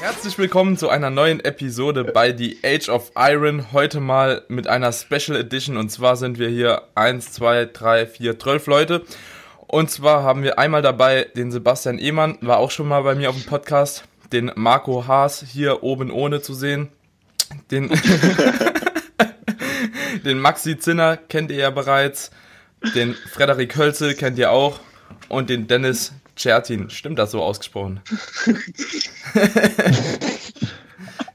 Herzlich willkommen zu einer neuen Episode bei The Age of Iron. Heute mal mit einer Special Edition und zwar sind wir hier 1, 2, 3, 4, 12 Leute. Und zwar haben wir einmal dabei den Sebastian Ehmann, war auch schon mal bei mir auf dem Podcast, den Marco Haas hier oben ohne zu sehen, den, den Maxi Zinner kennt ihr ja bereits, den Frederik Hölzel kennt ihr auch und den Dennis Chertin. Stimmt das so ausgesprochen?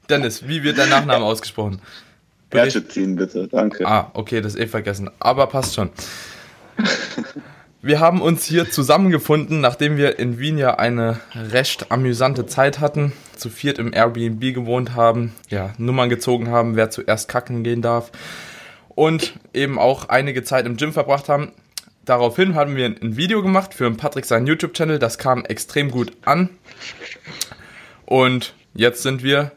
Dennis, wie wird dein Nachname ausgesprochen? Chertin, bitte, danke. Ah, okay, das ist eh vergessen. Aber passt schon. Wir haben uns hier zusammengefunden, nachdem wir in Wien ja eine recht amüsante Zeit hatten, zu viert im Airbnb gewohnt haben, ja, Nummern gezogen haben, wer zuerst kacken gehen darf und eben auch einige Zeit im Gym verbracht haben. Daraufhin haben wir ein Video gemacht für Patrick seinen YouTube-Channel. Das kam extrem gut an. Und jetzt sind wir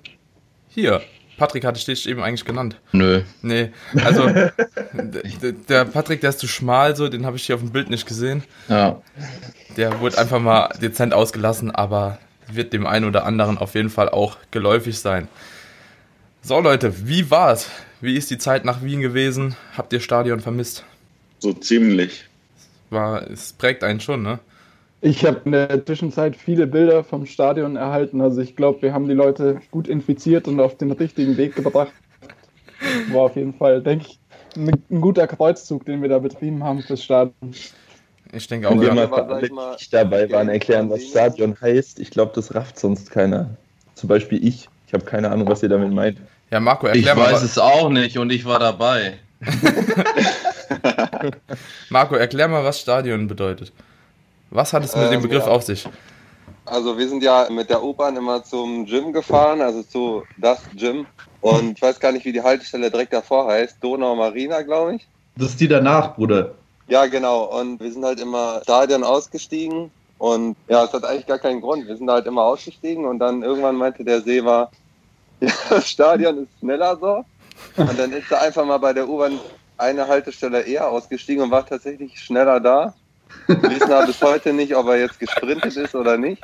hier. Patrick hatte dich eben eigentlich genannt. Nö. Nee, also der Patrick, der ist zu schmal, so, den habe ich hier auf dem Bild nicht gesehen. Ja. Der wurde einfach mal dezent ausgelassen, aber wird dem einen oder anderen auf jeden Fall auch geläufig sein. So Leute, wie war's? Wie ist die Zeit nach Wien gewesen? Habt ihr Stadion vermisst? So ziemlich. War, es prägt einen schon, ne? Ich habe in der Zwischenzeit viele Bilder vom Stadion erhalten. Also ich glaube, wir haben die Leute gut infiziert und auf den richtigen Weg gebracht. War auf jeden Fall, denke ich, ein, ein, guter Kreuzzug, den wir da betrieben haben fürs Stadion. Ich denke auch. Wenn wir mal für mal nicht dabei waren, erklären, was Stadion heißt. Ich glaube, das rafft sonst keiner. Zum Beispiel ich. Ich habe keine Ahnung, was ihr damit meint. Ja, Marco, erklär ich mal. Ich weiß es auch nicht und ich war dabei. Marco, erklär mal, was Stadion bedeutet. Was hat es mit ähm, dem Begriff ja. auf sich? Also wir sind ja mit der U-Bahn immer zum Gym gefahren, also zu das Gym. Und ich weiß gar nicht, wie die Haltestelle direkt davor heißt. Donau Marina, glaube ich. Das ist die danach, Bruder. Ja, genau. Und wir sind halt immer Stadion ausgestiegen. Und ja, es hat eigentlich gar keinen Grund. Wir sind halt immer ausgestiegen und dann irgendwann meinte der Seewer, ja, das Stadion ist schneller so. Und dann ist er einfach mal bei der U-Bahn eine Haltestelle eher ausgestiegen und war tatsächlich schneller da. Wir wissen aber bis heute nicht, ob er jetzt gesprintet ist oder nicht.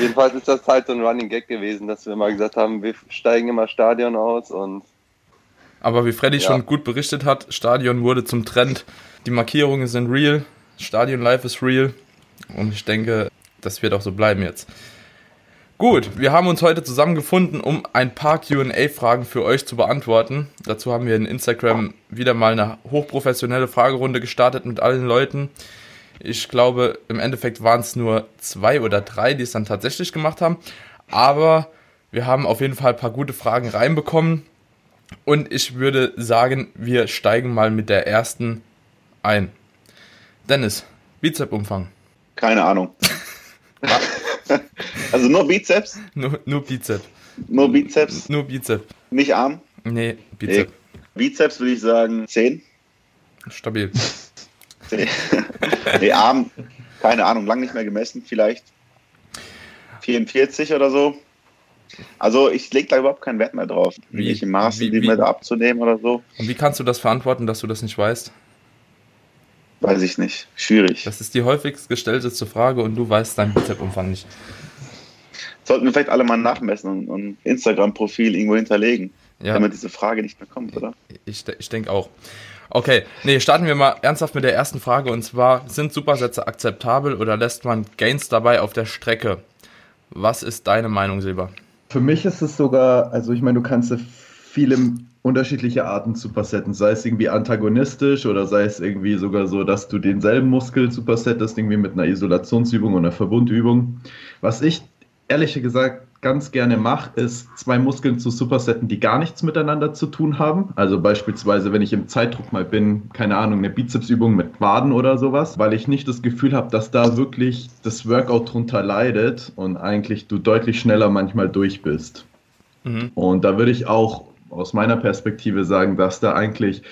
Jedenfalls ist das halt so ein Running Gag gewesen, dass wir mal gesagt haben, wir steigen immer Stadion aus und. Aber wie Freddy ja. schon gut berichtet hat, Stadion wurde zum Trend. Die Markierungen sind real, Stadion Life ist real und ich denke, das wird auch so bleiben jetzt. Gut, wir haben uns heute zusammengefunden, um ein paar QA-Fragen für euch zu beantworten. Dazu haben wir in Instagram wieder mal eine hochprofessionelle Fragerunde gestartet mit allen Leuten. Ich glaube, im Endeffekt waren es nur zwei oder drei, die es dann tatsächlich gemacht haben. Aber wir haben auf jeden Fall ein paar gute Fragen reinbekommen. Und ich würde sagen, wir steigen mal mit der ersten ein. Dennis, Bizepsumfang. Keine Ahnung. Also nur Bizeps? Nur, nur Bizeps. Nur Bizeps? Nur Bizeps. Nicht Arm? Nee, Bizeps. Nee. Bizeps würde ich sagen 10. Stabil. 10. nee, Arm, keine Ahnung, lang nicht mehr gemessen, vielleicht 44 oder so. Also ich lege da überhaupt keinen Wert mehr drauf, wie, welche Maße wie, die mir da abzunehmen oder so. Und wie kannst du das verantworten, dass du das nicht weißt? Weiß ich nicht. Schwierig. Das ist die häufigst gestellteste Frage und du weißt deinen Bizepsumfang nicht. Sollten wir vielleicht alle mal nachmessen und ein Instagram-Profil irgendwo hinterlegen, ja. damit diese Frage nicht mehr kommt, oder? Ich, ich denke auch. Okay, nee, starten wir mal ernsthaft mit der ersten Frage und zwar, sind Supersätze akzeptabel oder lässt man Gains dabei auf der Strecke? Was ist deine Meinung, Silber? Für mich ist es sogar, also ich meine, du kannst viele unterschiedliche Arten Supersetten, sei es irgendwie antagonistisch oder sei es irgendwie sogar so, dass du denselben Muskel supersettest, irgendwie mit einer Isolationsübung oder einer Verbundübung. Was ich ehrlich gesagt ganz gerne mache, ist zwei Muskeln zu supersetten, die gar nichts miteinander zu tun haben. Also beispielsweise, wenn ich im Zeitdruck mal bin, keine Ahnung, eine Bizepsübung mit Waden oder sowas, weil ich nicht das Gefühl habe, dass da wirklich das Workout drunter leidet und eigentlich du deutlich schneller manchmal durch bist. Mhm. Und da würde ich auch aus meiner Perspektive sagen, dass da eigentlich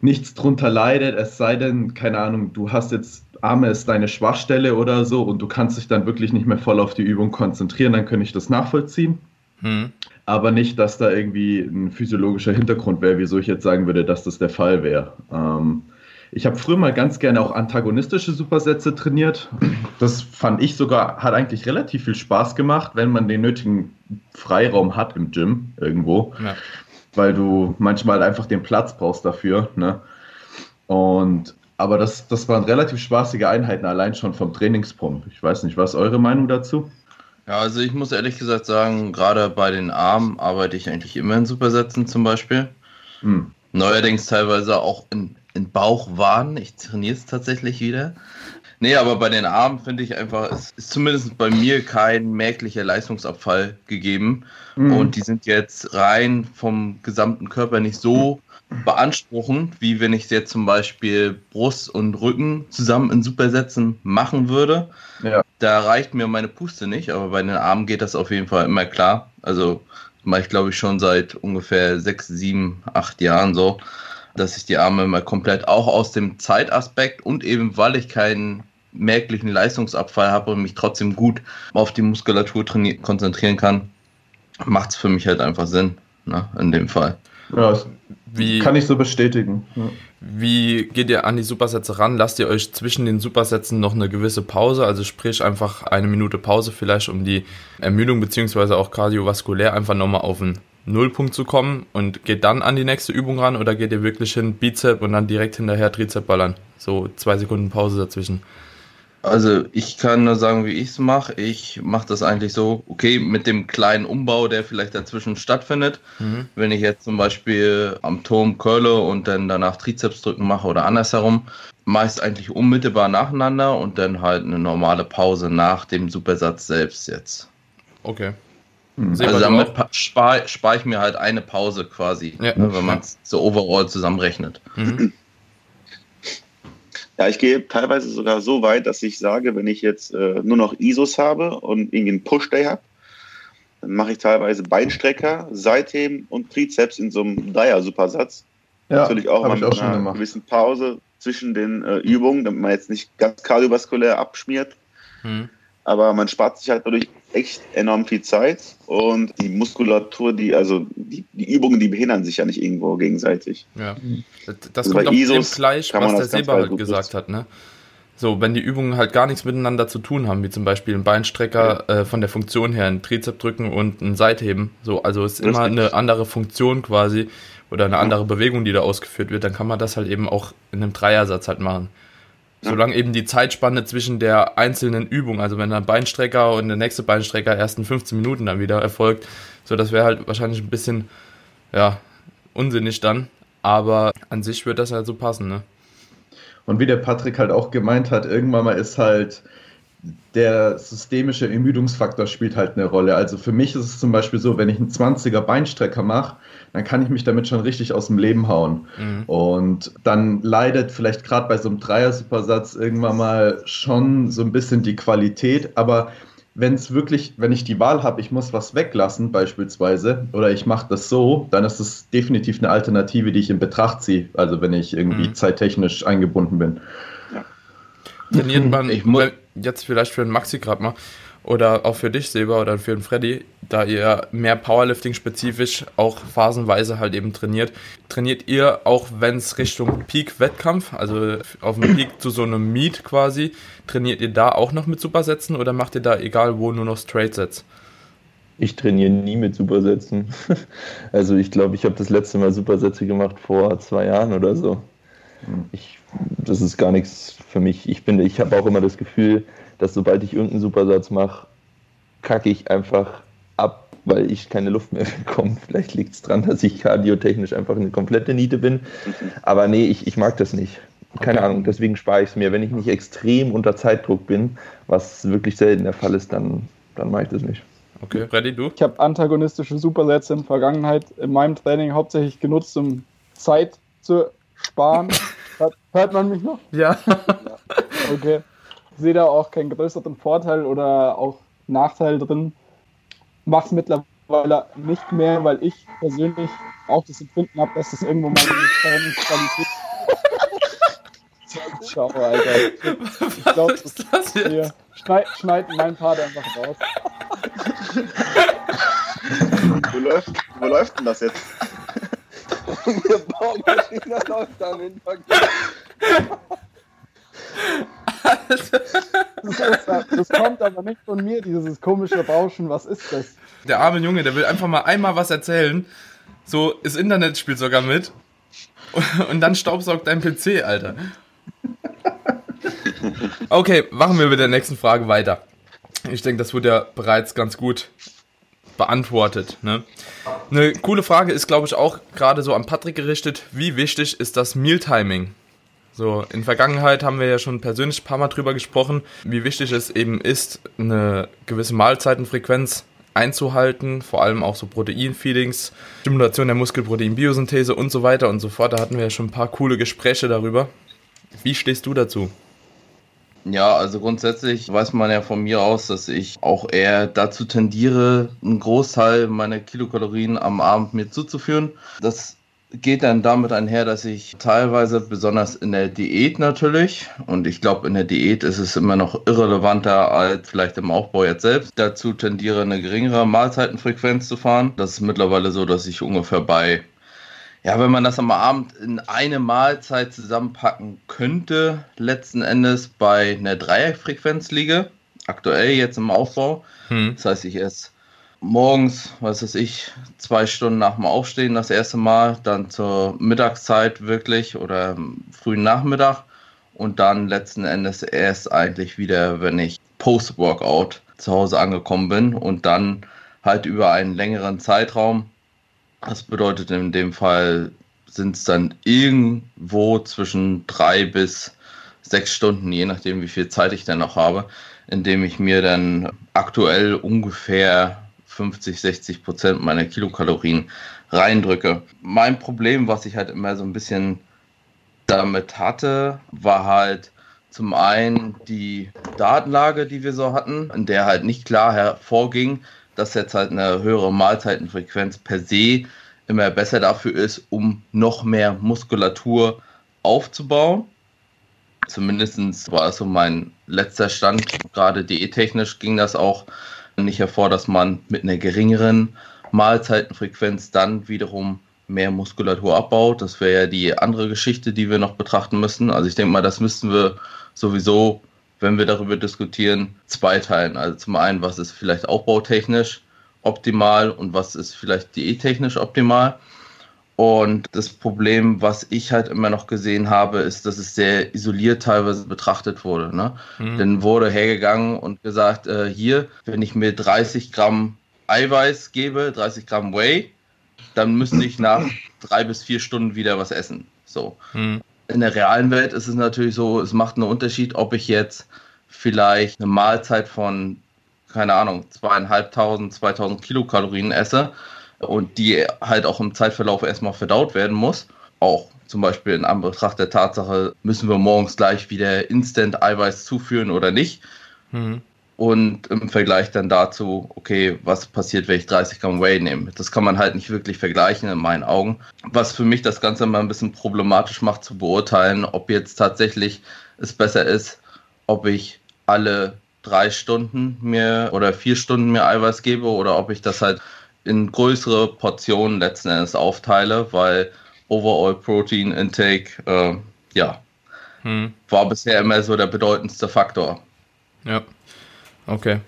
nichts drunter leidet, es sei denn, keine Ahnung, du hast jetzt Arme ist deine Schwachstelle oder so und du kannst dich dann wirklich nicht mehr voll auf die Übung konzentrieren, dann könnte ich das nachvollziehen. Hm. Aber nicht, dass da irgendwie ein physiologischer Hintergrund wäre, wieso ich jetzt sagen würde, dass das der Fall wäre. Ähm, ich habe früher mal ganz gerne auch antagonistische Supersätze trainiert. Das fand ich sogar, hat eigentlich relativ viel Spaß gemacht, wenn man den nötigen Freiraum hat im Gym irgendwo. Ja. Weil du manchmal einfach den Platz brauchst dafür. Ne? Und aber das, das waren relativ spaßige Einheiten, allein schon vom Trainingspump. Ich weiß nicht, was ist eure Meinung dazu? Ja, also ich muss ehrlich gesagt sagen, gerade bei den Armen arbeite ich eigentlich immer in Supersätzen zum Beispiel. Hm. Neuerdings teilweise auch in, in Bauchwaden. Ich trainiere es tatsächlich wieder. Nee, aber bei den Armen finde ich einfach, es ist zumindest bei mir kein merklicher Leistungsabfall gegeben. Mhm. Und die sind jetzt rein vom gesamten Körper nicht so beanspruchend, wie wenn ich jetzt zum Beispiel Brust und Rücken zusammen in Supersätzen machen würde. Ja. Da reicht mir meine Puste nicht, aber bei den Armen geht das auf jeden Fall immer klar. Also mache ich glaube ich schon seit ungefähr sechs, sieben, acht Jahren so, dass ich die Arme immer komplett auch aus dem Zeitaspekt und eben weil ich keinen merklichen Leistungsabfall habe und mich trotzdem gut auf die Muskulatur konzentrieren kann, macht es für mich halt einfach Sinn, ne, in dem Fall. Ja, wie, kann ich so bestätigen. Ja. Wie geht ihr an die Supersätze ran? Lasst ihr euch zwischen den Supersätzen noch eine gewisse Pause, also sprich einfach eine Minute Pause vielleicht, um die Ermüdung beziehungsweise auch kardiovaskulär einfach nochmal auf den Nullpunkt zu kommen und geht dann an die nächste Übung ran oder geht ihr wirklich hin Bizep und dann direkt hinterher Trizep ballern? So zwei Sekunden Pause dazwischen. Also ich kann nur sagen, wie ich es mache. Ich mache das eigentlich so, okay, mit dem kleinen Umbau, der vielleicht dazwischen stattfindet. Mhm. Wenn ich jetzt zum Beispiel am Turm curle und dann danach Trizeps drücken mache oder andersherum, meist eigentlich unmittelbar nacheinander und dann halt eine normale Pause nach dem Supersatz selbst jetzt. Okay. Mhm. Also damit spare spar ich mir halt eine Pause quasi, ja. ne, wenn man es so overall zusammenrechnet. Mhm. Ja, ich gehe teilweise sogar so weit, dass ich sage, wenn ich jetzt äh, nur noch ISOs habe und irgendwie einen Push-Day habe, dann mache ich teilweise Beinstrecker, Seitheben und Trizeps in so einem Dreier-Supersatz. Ja, Natürlich auch mal mit auch einer gewissen Pause zwischen den äh, Übungen, damit man jetzt nicht ganz kardiovaskulär abschmiert. Hm. Aber man spart sich halt dadurch echt enorm viel Zeit und die Muskulatur, die, also die, die Übungen, die behindern sich ja nicht irgendwo gegenseitig. Ja. Das also kommt auch dem Fleisch, was der Seba halt gesagt hat, ne? So, wenn die Übungen halt gar nichts miteinander zu tun haben, wie zum Beispiel ein Beinstrecker ja. äh, von der Funktion her, ein Trizep drücken und ein Seitheben, so, also ist immer eine andere Funktion quasi oder eine andere Bewegung, die da ausgeführt wird, dann kann man das halt eben auch in einem Dreiersatz halt machen. Solange eben die Zeitspanne zwischen der einzelnen Übung, also wenn ein Beinstrecker und der nächste Beinstrecker erst in 15 Minuten dann wieder erfolgt, so das wäre halt wahrscheinlich ein bisschen, ja, unsinnig dann. Aber an sich wird das halt so passen, ne? Und wie der Patrick halt auch gemeint hat, irgendwann mal ist halt der systemische Ermüdungsfaktor spielt halt eine Rolle. Also für mich ist es zum Beispiel so, wenn ich einen 20er Beinstrecker mache, dann kann ich mich damit schon richtig aus dem Leben hauen. Mhm. Und dann leidet vielleicht gerade bei so einem Dreier-Supersatz irgendwann mal schon so ein bisschen die Qualität. Aber wenn es wirklich, wenn ich die Wahl habe, ich muss was weglassen beispielsweise oder ich mache das so, dann ist es definitiv eine Alternative, die ich in Betracht ziehe. Also wenn ich irgendwie mhm. zeittechnisch eingebunden bin. Trainiert man ich jetzt vielleicht für den Maxi gerade mal oder auch für dich, Seba, oder für den Freddy, da ihr mehr Powerlifting-spezifisch auch phasenweise halt eben trainiert. Trainiert ihr auch, wenn es Richtung Peak-Wettkampf, also auf dem Peak zu so einem Meet quasi, trainiert ihr da auch noch mit Supersätzen oder macht ihr da egal wo nur noch Straight-Sets? Ich trainiere nie mit Supersätzen. Also ich glaube, ich habe das letzte Mal Supersätze gemacht vor zwei Jahren oder so. Ich, das ist gar nichts für mich. Ich bin, ich habe auch immer das Gefühl, dass sobald ich irgendeinen Supersatz mache, kacke ich einfach ab, weil ich keine Luft mehr bekomme. Vielleicht liegt es daran, dass ich kardiotechnisch einfach eine komplette Niete bin. Aber nee, ich, ich mag das nicht. Keine okay. Ahnung, deswegen spare ich es mir. Wenn ich nicht extrem unter Zeitdruck bin, was wirklich selten der Fall ist, dann, dann mache ich das nicht. Okay, Freddy, du? Ich habe antagonistische Supersätze in der Vergangenheit in meinem Training hauptsächlich genutzt, um Zeit zu sparen. hört, hört man mich noch? Ja. ja. Okay sehe da auch keinen größeren Vorteil oder auch Nachteil drin. Mache es mittlerweile nicht mehr, weil ich persönlich auch das Empfinden habe, dass das irgendwo meine Trainingsqualität Ciao, Alter. Ich glaube, das, das hier. Schneid, schneid meinen Part einfach raus. wo, läuft, wo läuft denn das jetzt? Eine Baumaschine läuft da im Hintergrund. Das, das kommt aber nicht von mir, dieses komische Rauschen. Was ist das? Der arme Junge, der will einfach mal einmal was erzählen. So, das Internet spielt sogar mit. Und dann staubsaugt dein PC, Alter. Okay, machen wir mit der nächsten Frage weiter. Ich denke, das wurde ja bereits ganz gut beantwortet. Ne? Eine coole Frage ist, glaube ich, auch gerade so an Patrick gerichtet. Wie wichtig ist das Mealtiming? So, in Vergangenheit haben wir ja schon persönlich ein paar Mal drüber gesprochen, wie wichtig es eben ist, eine gewisse Mahlzeitenfrequenz einzuhalten, vor allem auch so Proteinfeedings, Stimulation der Muskelproteinbiosynthese und so weiter und so fort. Da hatten wir ja schon ein paar coole Gespräche darüber. Wie stehst du dazu? Ja, also grundsätzlich weiß man ja von mir aus, dass ich auch eher dazu tendiere, einen Großteil meiner Kilokalorien am Abend mir zuzuführen. Das geht dann damit einher, dass ich teilweise, besonders in der Diät natürlich, und ich glaube, in der Diät ist es immer noch irrelevanter als vielleicht im Aufbau jetzt selbst, dazu tendiere, eine geringere Mahlzeitenfrequenz zu fahren. Das ist mittlerweile so, dass ich ungefähr bei, ja, wenn man das am Abend in eine Mahlzeit zusammenpacken könnte, letzten Endes bei einer Dreierfrequenz liege. Aktuell jetzt im Aufbau. Hm. Das heißt, ich esse morgens, was weiß ich, zwei Stunden nach dem Aufstehen das erste Mal, dann zur Mittagszeit wirklich oder frühen Nachmittag und dann letzten Endes erst eigentlich wieder, wenn ich Post-Workout zu Hause angekommen bin und dann halt über einen längeren Zeitraum. Das bedeutet in dem Fall sind es dann irgendwo zwischen drei bis sechs Stunden, je nachdem, wie viel Zeit ich dann noch habe, indem ich mir dann aktuell ungefähr 50, 60 Prozent meiner Kilokalorien reindrücke. Mein Problem, was ich halt immer so ein bisschen damit hatte, war halt zum einen die Datenlage, die wir so hatten, in der halt nicht klar hervorging, dass jetzt halt eine höhere Mahlzeitenfrequenz per se immer besser dafür ist, um noch mehr Muskulatur aufzubauen. Zumindest war das so mein letzter Stand. Gerade diättechnisch ging das auch nicht hervor, dass man mit einer geringeren Mahlzeitenfrequenz dann wiederum mehr Muskulatur abbaut. Das wäre ja die andere Geschichte, die wir noch betrachten müssen. Also ich denke mal, das müssten wir sowieso, wenn wir darüber diskutieren, zweiteilen. Also zum einen, was ist vielleicht aufbautechnisch optimal und was ist vielleicht diättechnisch optimal. Und das Problem, was ich halt immer noch gesehen habe, ist, dass es sehr isoliert teilweise betrachtet wurde. Ne? Mhm. Dann wurde hergegangen und gesagt, äh, hier, wenn ich mir 30 Gramm Eiweiß gebe, 30 Gramm Whey, dann müsste ich nach drei bis vier Stunden wieder was essen. So. Mhm. In der realen Welt ist es natürlich so, es macht einen Unterschied, ob ich jetzt vielleicht eine Mahlzeit von, keine Ahnung, zweieinhalbtausend, 2000 Kilokalorien esse und die halt auch im Zeitverlauf erstmal verdaut werden muss. Auch zum Beispiel in Anbetracht der Tatsache, müssen wir morgens gleich wieder Instant Eiweiß zuführen oder nicht. Mhm. Und im Vergleich dann dazu, okay, was passiert, wenn ich 30 Gramm Whey nehme? Das kann man halt nicht wirklich vergleichen in meinen Augen. Was für mich das Ganze mal ein bisschen problematisch macht zu beurteilen, ob jetzt tatsächlich es besser ist, ob ich alle drei Stunden mir oder vier Stunden mir Eiweiß gebe oder ob ich das halt in größere Portionen letzten Endes aufteile, weil Overall Protein Intake, äh, ja, hm. war bisher immer so der bedeutendste Faktor. Ja, okay.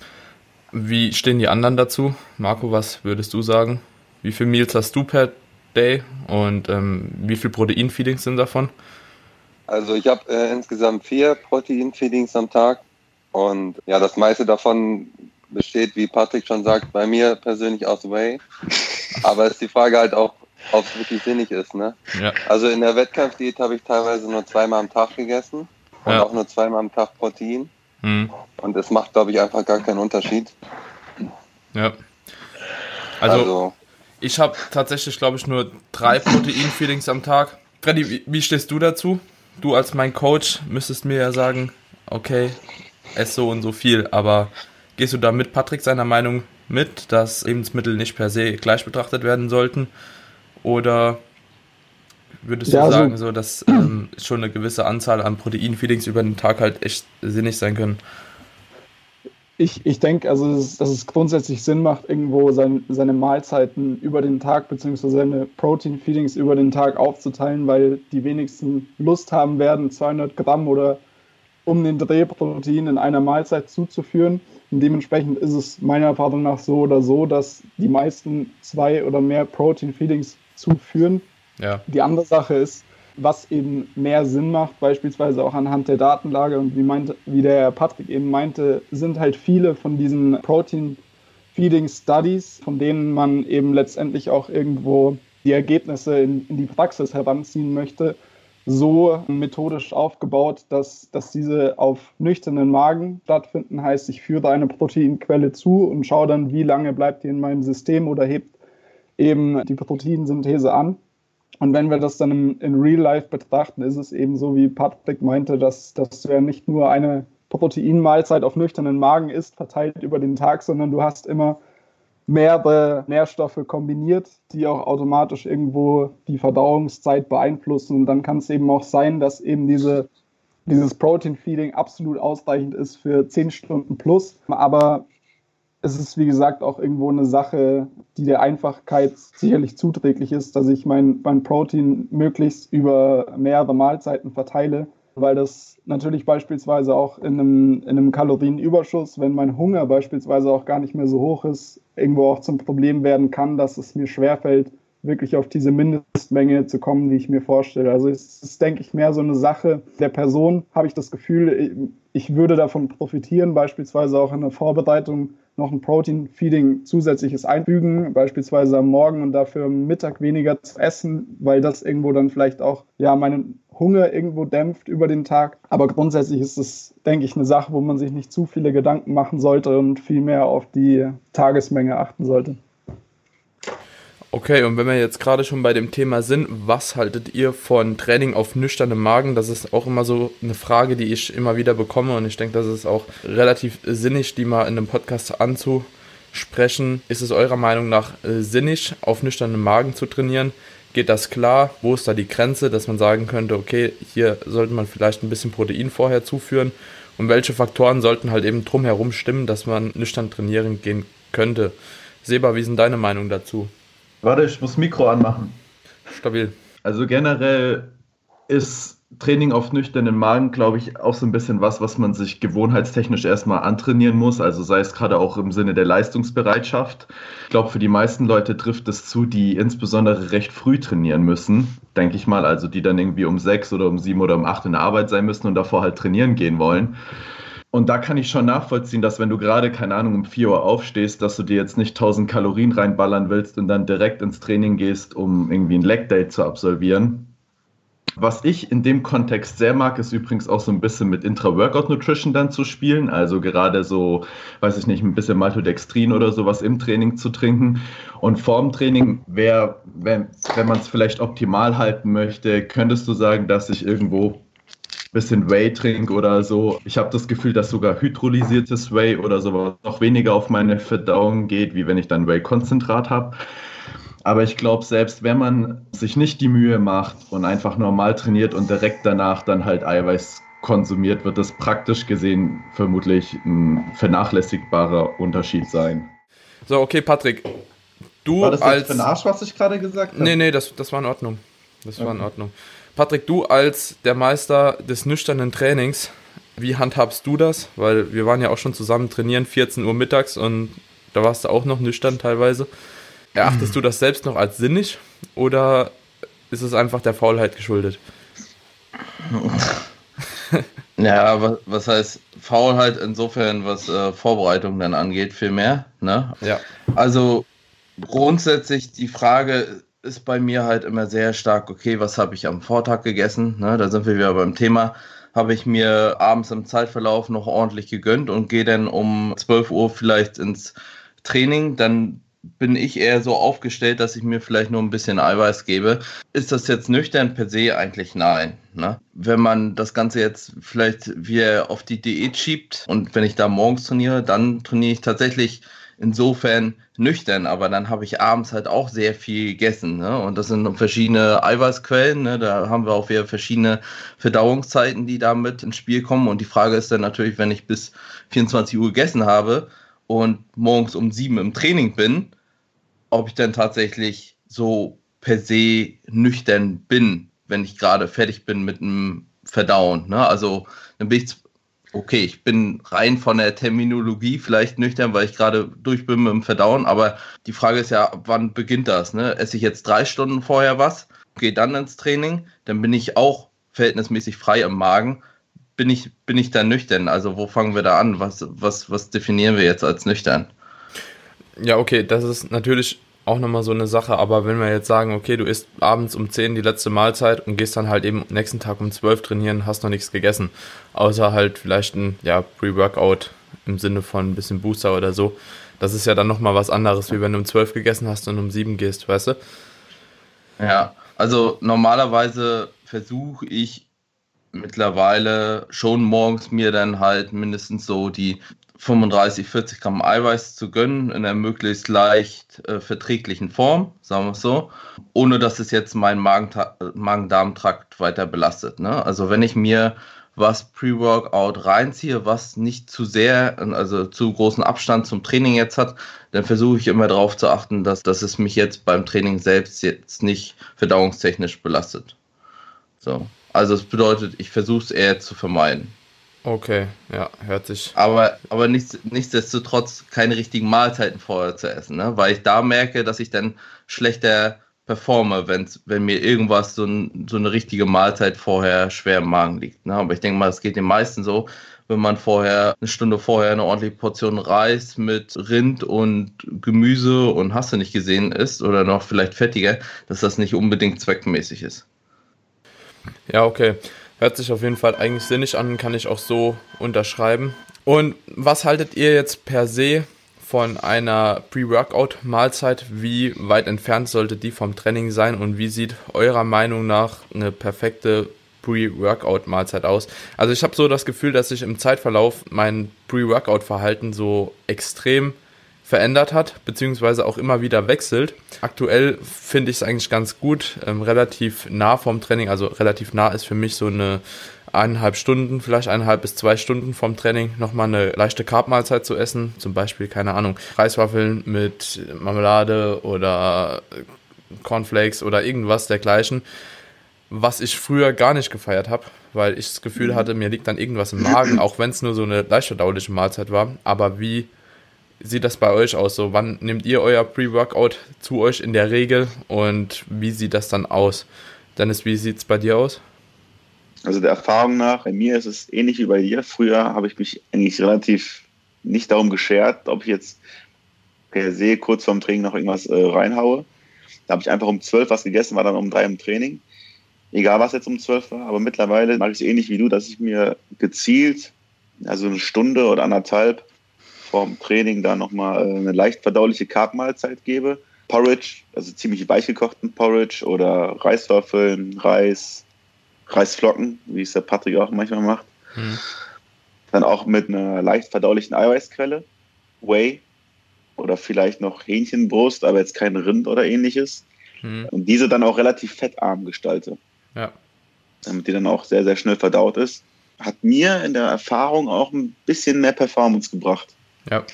Wie stehen die anderen dazu? Marco, was würdest du sagen? Wie viele Meals hast du per Day und ähm, wie viel Proteinfeedings sind davon? Also ich habe äh, insgesamt vier Proteinfeedings am Tag und ja, das meiste davon besteht, wie Patrick schon sagt, bei mir persönlich aus Way. Aber es ist die Frage halt auch, ob es wirklich sinnig ist. Ne? Ja. Also in der Wettkampfdiät habe ich teilweise nur zweimal am Tag gegessen und ja. auch nur zweimal am Tag Protein. Mhm. Und es macht, glaube ich, einfach gar keinen Unterschied. Ja. Also, also ich habe tatsächlich, glaube ich, nur drei Protein-Feelings am Tag. Freddy, wie, wie stehst du dazu? Du als mein Coach müsstest mir ja sagen, okay, ess so und so viel, aber Gehst du da mit Patrick seiner Meinung mit, dass Lebensmittel nicht per se gleich betrachtet werden sollten? Oder würdest ja, du sagen, so, dass ähm, schon eine gewisse Anzahl an Proteinfeedings über den Tag halt echt sinnig sein können? Ich, ich denke, also, dass, dass, es grundsätzlich Sinn macht, irgendwo sein, seine Mahlzeiten über den Tag bzw. seine Protein-Feedings über den Tag aufzuteilen, weil die wenigsten Lust haben werden, 200 Gramm oder um den Dreh Protein in einer Mahlzeit zuzuführen. Und dementsprechend ist es meiner Erfahrung nach so oder so, dass die meisten zwei oder mehr Protein-Feedings zuführen. Ja. Die andere Sache ist, was eben mehr Sinn macht, beispielsweise auch anhand der Datenlage und wie, meinte, wie der Patrick eben meinte, sind halt viele von diesen Protein Feeding Studies, von denen man eben letztendlich auch irgendwo die Ergebnisse in, in die Praxis heranziehen möchte, so methodisch aufgebaut, dass, dass diese auf nüchternen Magen stattfinden. Heißt, ich führe eine Proteinquelle zu und schaue dann, wie lange bleibt die in meinem System oder hebt eben die Proteinsynthese an. Und wenn wir das dann im, in Real Life betrachten, ist es eben so, wie Patrick meinte, dass, du ja nicht nur eine Proteinmahlzeit auf nüchternen Magen isst, verteilt über den Tag, sondern du hast immer mehrere Nährstoffe kombiniert, die auch automatisch irgendwo die Verdauungszeit beeinflussen. Und dann kann es eben auch sein, dass eben diese, dieses Protein Feeding absolut ausreichend ist für 10 Stunden plus. Aber es ist, wie gesagt, auch irgendwo eine Sache, die der Einfachkeit sicherlich zuträglich ist, dass ich mein, mein Protein möglichst über mehrere Mahlzeiten verteile, weil das natürlich beispielsweise auch in einem, in einem Kalorienüberschuss, wenn mein Hunger beispielsweise auch gar nicht mehr so hoch ist, irgendwo auch zum Problem werden kann, dass es mir schwerfällt, wirklich auf diese Mindestmenge zu kommen, die ich mir vorstelle. Also es ist, denke ich, mehr so eine Sache der Person, habe ich das Gefühl, ich würde davon profitieren, beispielsweise auch in der Vorbereitung noch ein Protein-Feeding zusätzliches einfügen, beispielsweise am Morgen und dafür am Mittag weniger zu essen, weil das irgendwo dann vielleicht auch ja meinen Hunger irgendwo dämpft über den Tag. Aber grundsätzlich ist es, denke ich, eine Sache, wo man sich nicht zu viele Gedanken machen sollte und viel mehr auf die Tagesmenge achten sollte. Okay, und wenn wir jetzt gerade schon bei dem Thema sind, was haltet ihr von Training auf nüchternem Magen? Das ist auch immer so eine Frage, die ich immer wieder bekomme und ich denke, das ist auch relativ sinnig, die mal in einem Podcast anzusprechen. Ist es eurer Meinung nach äh, sinnig, auf nüchternem Magen zu trainieren? Geht das klar? Wo ist da die Grenze, dass man sagen könnte, okay, hier sollte man vielleicht ein bisschen Protein vorher zuführen? Und welche Faktoren sollten halt eben drumherum stimmen, dass man nüchtern trainieren gehen könnte? Seba, wie sind deine Meinung dazu? Warte, ich muss Mikro anmachen. Stabil. Also generell ist Training auf nüchternen Magen, glaube ich, auch so ein bisschen was, was man sich gewohnheitstechnisch erstmal antrainieren muss. Also sei es gerade auch im Sinne der Leistungsbereitschaft. Ich glaube, für die meisten Leute trifft es zu, die insbesondere recht früh trainieren müssen, denke ich mal. Also die dann irgendwie um sechs oder um sieben oder um acht in der Arbeit sein müssen und davor halt trainieren gehen wollen. Und da kann ich schon nachvollziehen, dass wenn du gerade, keine Ahnung, um 4 Uhr aufstehst, dass du dir jetzt nicht 1000 Kalorien reinballern willst und dann direkt ins Training gehst, um irgendwie ein Leg Day zu absolvieren. Was ich in dem Kontext sehr mag, ist übrigens auch so ein bisschen mit Intra-Workout Nutrition dann zu spielen. Also gerade so, weiß ich nicht, ein bisschen Maltodextrin oder sowas im Training zu trinken. Und vorm Training wäre, wenn, wenn man es vielleicht optimal halten möchte, könntest du sagen, dass ich irgendwo bisschen Whey trinke oder so. Ich habe das Gefühl, dass sogar hydrolysiertes Whey oder sowas noch weniger auf meine Verdauung geht, wie wenn ich dann Whey-Konzentrat habe. Aber ich glaube, selbst wenn man sich nicht die Mühe macht und einfach normal trainiert und direkt danach dann halt Eiweiß konsumiert, wird das praktisch gesehen vermutlich ein vernachlässigbarer Unterschied sein. So, okay, Patrick. Du war das als. Für ein Arsch, was ich gerade gesagt habe? Nee, nee, das, das war in Ordnung. Das okay. war in Ordnung. Patrick, du als der Meister des nüchternen Trainings, wie handhabst du das? Weil wir waren ja auch schon zusammen trainieren, 14 Uhr mittags und da warst du auch noch nüchtern teilweise. Erachtest mhm. du das selbst noch als sinnig oder ist es einfach der Faulheit geschuldet? ja, was, was heißt Faulheit insofern, was äh, Vorbereitung dann angeht, viel mehr? Ne? Ja. Also grundsätzlich die Frage, ist bei mir halt immer sehr stark, okay, was habe ich am Vortag gegessen? Ne, da sind wir wieder beim Thema. Habe ich mir abends im Zeitverlauf noch ordentlich gegönnt und gehe dann um 12 Uhr vielleicht ins Training, dann bin ich eher so aufgestellt, dass ich mir vielleicht nur ein bisschen Eiweiß gebe. Ist das jetzt nüchtern per se? Eigentlich nein. Ne? Wenn man das Ganze jetzt vielleicht wieder auf die Diät schiebt und wenn ich da morgens trainiere, dann trainiere ich tatsächlich insofern nüchtern, aber dann habe ich abends halt auch sehr viel gegessen. Ne? Und das sind verschiedene Eiweißquellen. Ne? Da haben wir auch wieder verschiedene Verdauungszeiten, die damit ins Spiel kommen. Und die Frage ist dann natürlich, wenn ich bis 24 Uhr gegessen habe und morgens um sieben im Training bin, ob ich dann tatsächlich so per se nüchtern bin, wenn ich gerade fertig bin mit dem Verdauen. Ne? Also dann bin ich okay, ich bin rein von der Terminologie vielleicht nüchtern, weil ich gerade durch bin mit dem Verdauen, aber die Frage ist ja, wann beginnt das? Ne? Esse ich jetzt drei Stunden vorher was, gehe dann ins Training, dann bin ich auch verhältnismäßig frei im Magen. Bin ich, bin ich dann nüchtern? Also wo fangen wir da an? Was, was, was definieren wir jetzt als nüchtern? Ja, okay, das ist natürlich auch nochmal so eine Sache, aber wenn wir jetzt sagen, okay, du isst abends um 10 die letzte Mahlzeit und gehst dann halt eben nächsten Tag um 12 trainieren, hast noch nichts gegessen, außer halt vielleicht ein ja, Pre-Workout im Sinne von ein bisschen Booster oder so. Das ist ja dann nochmal was anderes, wie wenn du um 12 gegessen hast und um 7 gehst, weißt du? Ja, also normalerweise versuche ich mittlerweile schon morgens mir dann halt mindestens so die 35, 40 Gramm Eiweiß zu gönnen in einer möglichst leicht äh, verträglichen Form, sagen wir es so, ohne dass es jetzt meinen Magen-Darm-Trakt weiter belastet. Ne? Also wenn ich mir was Pre-Workout reinziehe, was nicht zu sehr, also zu großen Abstand zum Training jetzt hat, dann versuche ich immer darauf zu achten, dass, dass es mich jetzt beim Training selbst jetzt nicht verdauungstechnisch belastet. So. Also es bedeutet, ich versuche es eher zu vermeiden. Okay, ja, hört sich. Aber, aber nichts, nichtsdestotrotz keine richtigen Mahlzeiten vorher zu essen, ne? weil ich da merke, dass ich dann schlechter performe, wenn's, wenn mir irgendwas so, ein, so eine richtige Mahlzeit vorher schwer im Magen liegt. Ne? Aber ich denke mal, es geht den meisten so, wenn man vorher eine Stunde vorher eine ordentliche Portion Reis mit Rind und Gemüse und hast du nicht gesehen isst oder noch vielleicht fettiger, dass das nicht unbedingt zweckmäßig ist. Ja, okay. Hört sich auf jeden Fall eigentlich sinnig an, kann ich auch so unterschreiben. Und was haltet ihr jetzt per se von einer Pre-Workout-Mahlzeit? Wie weit entfernt sollte die vom Training sein und wie sieht eurer Meinung nach eine perfekte Pre-Workout-Mahlzeit aus? Also ich habe so das Gefühl, dass sich im Zeitverlauf mein Pre-Workout-Verhalten so extrem verändert hat, beziehungsweise auch immer wieder wechselt. Aktuell finde ich es eigentlich ganz gut, ähm, relativ nah vom Training, also relativ nah ist für mich so eine eineinhalb Stunden, vielleicht eineinhalb bis zwei Stunden vom Training nochmal eine leichte Carb-Mahlzeit zu essen. Zum Beispiel, keine Ahnung, Reiswaffeln mit Marmelade oder Cornflakes oder irgendwas dergleichen. Was ich früher gar nicht gefeiert habe, weil ich das Gefühl mhm. hatte, mir liegt dann irgendwas im Magen, auch wenn es nur so eine leicht verdauliche Mahlzeit war. Aber wie sieht das bei euch aus? So, wann nehmt ihr euer Pre-Workout zu euch in der Regel und wie sieht das dann aus? Dennis, wie sieht es bei dir aus? Also der Erfahrung nach, bei mir ist es ähnlich wie bei dir. Früher habe ich mich eigentlich relativ nicht darum geschert, ob ich jetzt per se kurz vorm Training noch irgendwas äh, reinhaue. Da habe ich einfach um 12 was gegessen, war dann um drei im Training. Egal was jetzt um 12 war, aber mittlerweile mache ich es ähnlich wie du, dass ich mir gezielt, also eine Stunde oder anderthalb, vorm Training da nochmal äh, eine leicht verdauliche Carb-Mahlzeit gebe. Porridge, also ziemlich weich gekochten Porridge oder Reiswaffeln, Reis, Reisflocken, wie es der Patrick auch manchmal macht. Mhm. Dann auch mit einer leicht verdaulichen Eiweißquelle, Whey oder vielleicht noch Hähnchenbrust, aber jetzt kein Rind oder ähnliches. Mhm. Und diese dann auch relativ fettarm gestalte. Ja. Damit die dann auch sehr, sehr schnell verdaut ist. Hat mir in der Erfahrung auch ein bisschen mehr Performance gebracht. Ja,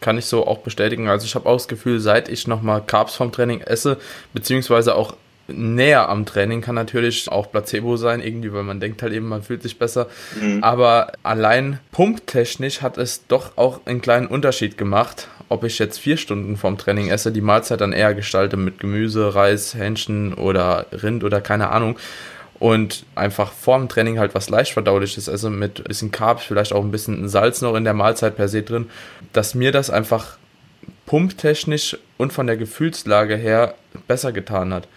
kann ich so auch bestätigen. Also ich habe auch das Gefühl, seit ich nochmal Carbs vom Training esse, beziehungsweise auch näher am Training kann natürlich auch Placebo sein, irgendwie, weil man denkt halt eben, man fühlt sich besser. Mhm. Aber allein pumptechnisch hat es doch auch einen kleinen Unterschied gemacht, ob ich jetzt vier Stunden vorm Training esse, die Mahlzeit dann eher gestalte mit Gemüse, Reis, Hähnchen oder Rind oder keine Ahnung und einfach vorm Training halt was leicht verdauliches also mit ein bisschen Carbs, vielleicht auch ein bisschen Salz noch in der Mahlzeit per se drin, dass mir das einfach pumptechnisch und von der Gefühlslage her besser getan hat.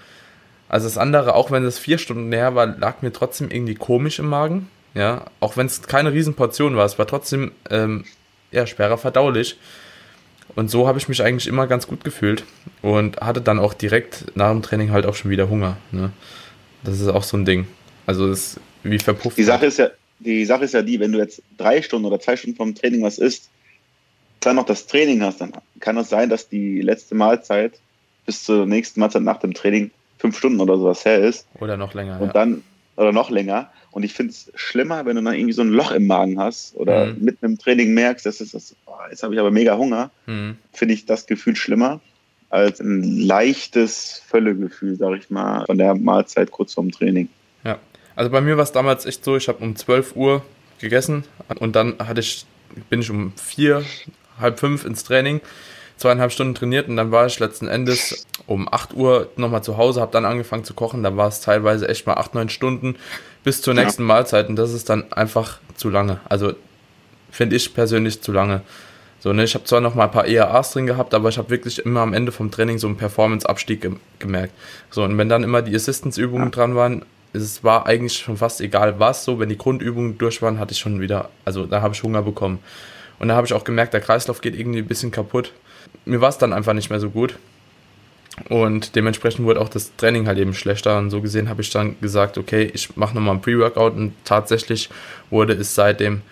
Also das andere, auch wenn es vier Stunden näher war, lag mir trotzdem irgendwie komisch im Magen. Ja, auch wenn es keine Riesenportion war, es war trotzdem ähm, ja, schwerer verdaulich. Und so habe ich mich eigentlich immer ganz gut gefühlt und hatte dann auch direkt nach dem Training halt auch schon wieder Hunger. Ne? Das ist auch so ein Ding. Also das ist wie verpufft. Die Sache ist ja, die Sache ist ja die, wenn du jetzt drei Stunden oder zwei Stunden vom Training was isst, dann noch das Training hast, dann kann es sein, dass die letzte Mahlzeit bis zur nächsten Mahlzeit nach dem Training fünf Stunden oder sowas her ist. Oder noch länger. Und ja. dann, oder noch länger. Und ich finde es schlimmer, wenn du dann irgendwie so ein Loch im Magen hast oder mhm. mitten im Training merkst, das ist das, oh, jetzt habe ich aber mega Hunger. Mhm. Finde ich das Gefühl schlimmer als ein leichtes Völlegefühl, sag ich mal, von der Mahlzeit kurz vorm Training. Ja, also bei mir war es damals echt so, ich habe um 12 Uhr gegessen und dann hatte ich, bin ich um vier, halb fünf ins Training, zweieinhalb Stunden trainiert und dann war ich letzten Endes um 8 Uhr nochmal zu Hause, habe dann angefangen zu kochen, da war es teilweise echt mal 8, 9 Stunden bis zur nächsten ja. Mahlzeit und das ist dann einfach zu lange. Also finde ich persönlich zu lange. So, ne, ich habe zwar noch mal ein paar ERAs drin gehabt, aber ich habe wirklich immer am Ende vom Training so einen Performance-Abstieg ge gemerkt. So, und wenn dann immer die Assistance-Übungen ja. dran waren, es war eigentlich schon fast egal was, so, wenn die Grundübungen durch waren, hatte ich schon wieder, also da habe ich Hunger bekommen. Und da habe ich auch gemerkt, der Kreislauf geht irgendwie ein bisschen kaputt. Mir war es dann einfach nicht mehr so gut. Und dementsprechend wurde auch das Training halt eben schlechter. Und so gesehen habe ich dann gesagt, okay, ich mache nochmal ein Pre-Workout und tatsächlich wurde es seitdem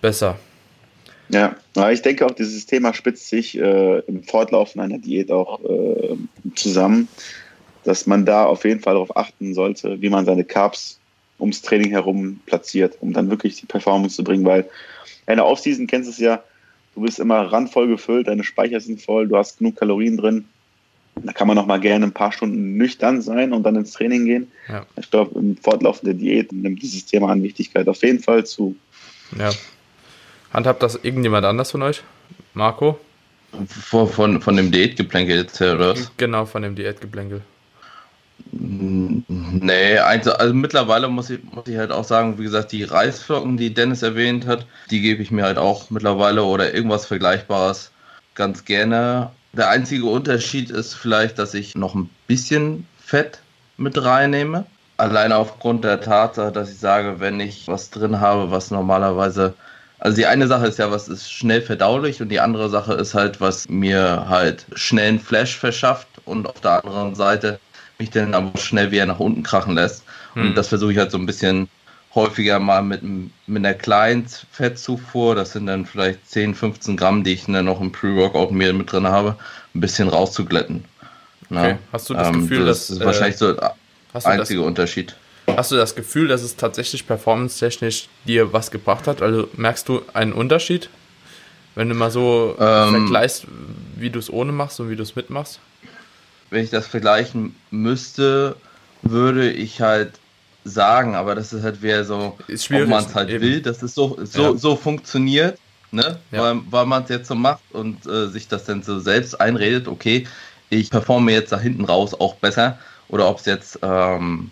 besser. Ja, ich denke auch, dieses Thema spitzt sich äh, im Fortlaufen einer Diät auch äh, zusammen, dass man da auf jeden Fall darauf achten sollte, wie man seine Carbs ums Training herum platziert, um dann wirklich die Performance zu bringen, weil in der Offseason kennst du es ja, du bist immer randvoll gefüllt, deine Speicher sind voll, du hast genug Kalorien drin. Da kann man noch mal gerne ein paar Stunden nüchtern sein und dann ins Training gehen. Ja. Ich glaube, im Fortlaufen der Diät nimmt dieses Thema an Wichtigkeit auf jeden Fall zu. Ja, Handhabt das irgendjemand anders von euch? Marco? Von, von, von dem Diätgeplänkel jetzt her, oder was? Genau, von dem Diätgeplänkel. Nee, also, also mittlerweile muss ich, muss ich halt auch sagen, wie gesagt, die Reisflocken, die Dennis erwähnt hat, die gebe ich mir halt auch mittlerweile oder irgendwas Vergleichbares ganz gerne. Der einzige Unterschied ist vielleicht, dass ich noch ein bisschen Fett mit reinnehme. Alleine aufgrund der Tatsache, dass ich sage, wenn ich was drin habe, was normalerweise also die eine Sache ist ja, was ist schnell verdaulich und die andere Sache ist halt, was mir halt schnell einen Flash verschafft und auf der anderen Seite mich dann aber schnell wieder nach unten krachen lässt. Hm. Und das versuche ich halt so ein bisschen häufiger mal mit, mit einer kleinen Fettzufuhr, das sind dann vielleicht 10, 15 Gramm, die ich dann noch im Pre-Workout mir mit drin habe, ein bisschen rauszuglätten. Okay. Hast du das ähm, Gefühl, das dass, ist wahrscheinlich so der einzige Unterschied. Hast du das Gefühl, dass es tatsächlich performance-technisch dir was gebracht hat? Also merkst du einen Unterschied, wenn du mal so ähm, vergleichst, wie du es ohne machst und wie du es mitmachst? Wenn ich das vergleichen müsste, würde ich halt sagen, aber das ist halt wieder so, ist ob man es halt eben. will, dass es so, so, ja. so funktioniert, ne? Ja. weil, weil man es jetzt so macht und äh, sich das dann so selbst einredet, okay, ich performe jetzt da hinten raus auch besser oder ob es jetzt ähm,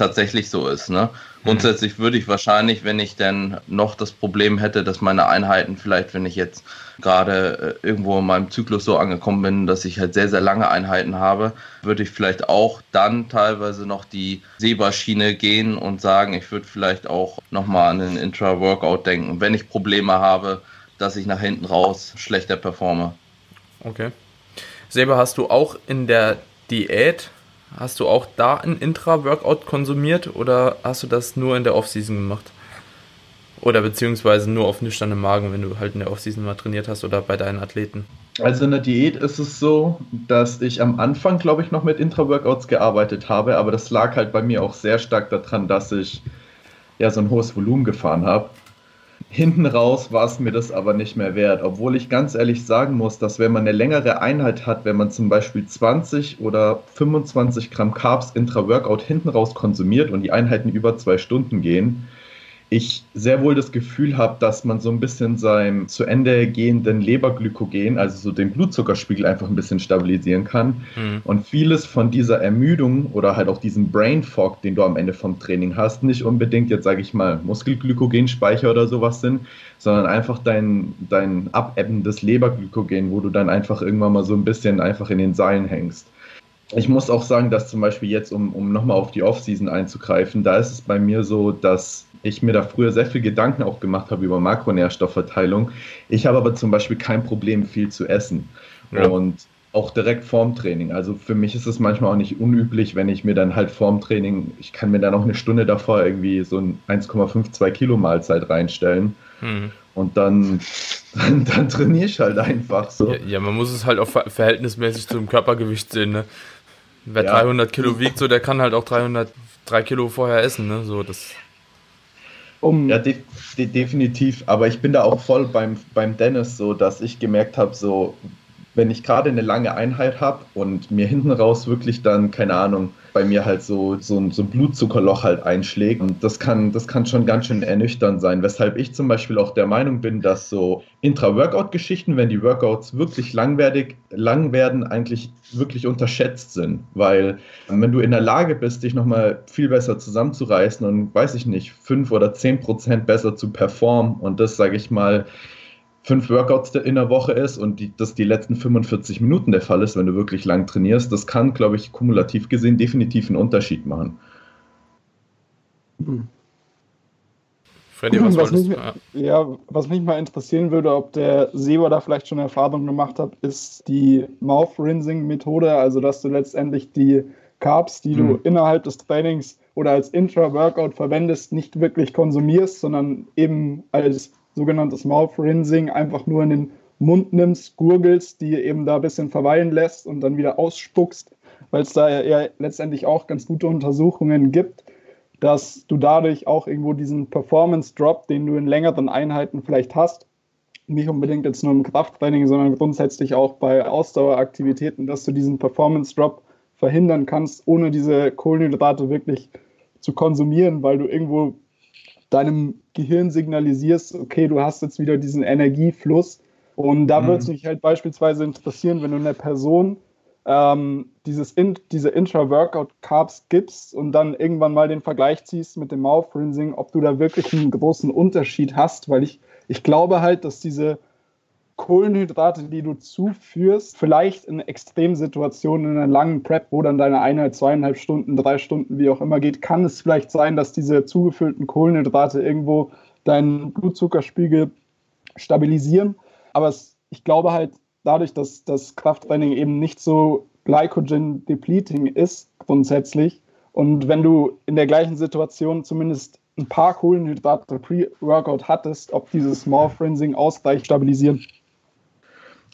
tatsächlich so ist. Ne? Mhm. Grundsätzlich würde ich wahrscheinlich, wenn ich denn noch das Problem hätte, dass meine Einheiten vielleicht, wenn ich jetzt gerade äh, irgendwo in meinem Zyklus so angekommen bin, dass ich halt sehr, sehr lange Einheiten habe, würde ich vielleicht auch dann teilweise noch die Sehbarschiene gehen und sagen, ich würde vielleicht auch nochmal an den Intra-Workout denken, wenn ich Probleme habe, dass ich nach hinten raus schlechter performe. Okay. Seba, hast du auch in der Diät Hast du auch da ein Intra-Workout konsumiert oder hast du das nur in der Offseason gemacht? Oder beziehungsweise nur auf nüchternem Magen, wenn du halt in der Offseason mal trainiert hast oder bei deinen Athleten? Also in der Diät ist es so, dass ich am Anfang, glaube ich, noch mit Intra-Workouts gearbeitet habe, aber das lag halt bei mir auch sehr stark daran, dass ich ja so ein hohes Volumen gefahren habe. Hinten raus war es mir das aber nicht mehr wert, obwohl ich ganz ehrlich sagen muss, dass wenn man eine längere Einheit hat, wenn man zum Beispiel 20 oder 25 Gramm Carbs intra-Workout hinten raus konsumiert und die Einheiten über zwei Stunden gehen, ich sehr wohl das Gefühl habe, dass man so ein bisschen seinem zu Ende gehenden Leberglykogen, also so den Blutzuckerspiegel einfach ein bisschen stabilisieren kann. Mhm. Und vieles von dieser Ermüdung oder halt auch diesem Brain Fog, den du am Ende vom Training hast, nicht unbedingt jetzt sage ich mal Muskelglykogenspeicher oder sowas sind, sondern einfach dein, dein abebbendes Leberglykogen, wo du dann einfach irgendwann mal so ein bisschen einfach in den Seilen hängst ich muss auch sagen, dass zum Beispiel jetzt, um, um nochmal auf die Offseason einzugreifen, da ist es bei mir so, dass ich mir da früher sehr viel Gedanken auch gemacht habe über Makronährstoffverteilung. Ich habe aber zum Beispiel kein Problem, viel zu essen. Ja. Und auch direkt vorm Training. Also für mich ist es manchmal auch nicht unüblich, wenn ich mir dann halt vorm Training, ich kann mir dann auch eine Stunde davor irgendwie so ein 1,52 Kilo Mahlzeit reinstellen. Mhm. Und dann, dann, dann trainiere ich halt einfach so. Ja, ja, man muss es halt auch verhältnismäßig zum Körpergewicht sehen, ne? Wer ja. 300 Kilo wiegt, so der kann halt auch 300, 3 Kilo vorher essen, ne? So, das. Um ja, de de definitiv. Aber ich bin da auch voll beim, beim Dennis so, dass ich gemerkt habe, so, wenn ich gerade eine lange Einheit habe und mir hinten raus wirklich dann, keine Ahnung, bei mir halt so, so, ein, so ein Blutzuckerloch halt einschlägt. Und das kann, das kann schon ganz schön ernüchternd sein. Weshalb ich zum Beispiel auch der Meinung bin, dass so Intra-Workout-Geschichten, wenn die Workouts wirklich langwertig, lang werden, eigentlich wirklich unterschätzt sind. Weil wenn du in der Lage bist, dich nochmal viel besser zusammenzureißen und, weiß ich nicht, fünf oder zehn Prozent besser zu performen und das, sage ich mal, fünf Workouts in der Woche ist und die, das die letzten 45 Minuten der Fall ist, wenn du wirklich lang trainierst, das kann, glaube ich, kumulativ gesehen definitiv einen Unterschied machen. Hm. Freddy, was, was mich, ja. ja. was mich mal interessieren würde, ob der Seba da vielleicht schon Erfahrung gemacht hat, ist die Mouth-Rinsing-Methode, also dass du letztendlich die Carbs, die hm. du innerhalb des Trainings oder als Intra-Workout verwendest, nicht wirklich konsumierst, sondern eben als sogenanntes Mouth Rinsing, einfach nur in den Mund nimmst, gurgelst, die eben da ein bisschen verweilen lässt und dann wieder ausspuckst, weil es da ja letztendlich auch ganz gute Untersuchungen gibt, dass du dadurch auch irgendwo diesen Performance Drop, den du in längeren Einheiten vielleicht hast, nicht unbedingt jetzt nur im Krafttraining, sondern grundsätzlich auch bei Ausdaueraktivitäten, dass du diesen Performance Drop verhindern kannst, ohne diese Kohlenhydrate wirklich zu konsumieren, weil du irgendwo deinem Gehirn signalisierst, okay, du hast jetzt wieder diesen Energiefluss. Und da mhm. würde es mich halt beispielsweise interessieren, wenn du einer Person ähm, dieses in, diese Intra-Workout-Carbs gibst und dann irgendwann mal den Vergleich ziehst mit dem Mouth-Rinsing, ob du da wirklich einen großen Unterschied hast, weil ich, ich glaube halt, dass diese Kohlenhydrate, die du zuführst, vielleicht in Extremsituationen in einer langen Prep, wo dann deine eineinhalb, zweieinhalb Stunden, drei Stunden, wie auch immer geht, kann es vielleicht sein, dass diese zugefüllten Kohlenhydrate irgendwo deinen Blutzuckerspiegel stabilisieren. Aber es, ich glaube halt, dadurch, dass das Krafttraining eben nicht so Glycogen-depleting ist, grundsätzlich, und wenn du in der gleichen Situation zumindest ein paar Kohlenhydrate pre-Workout hattest, ob dieses Small Rinsing ausreicht, stabilisieren.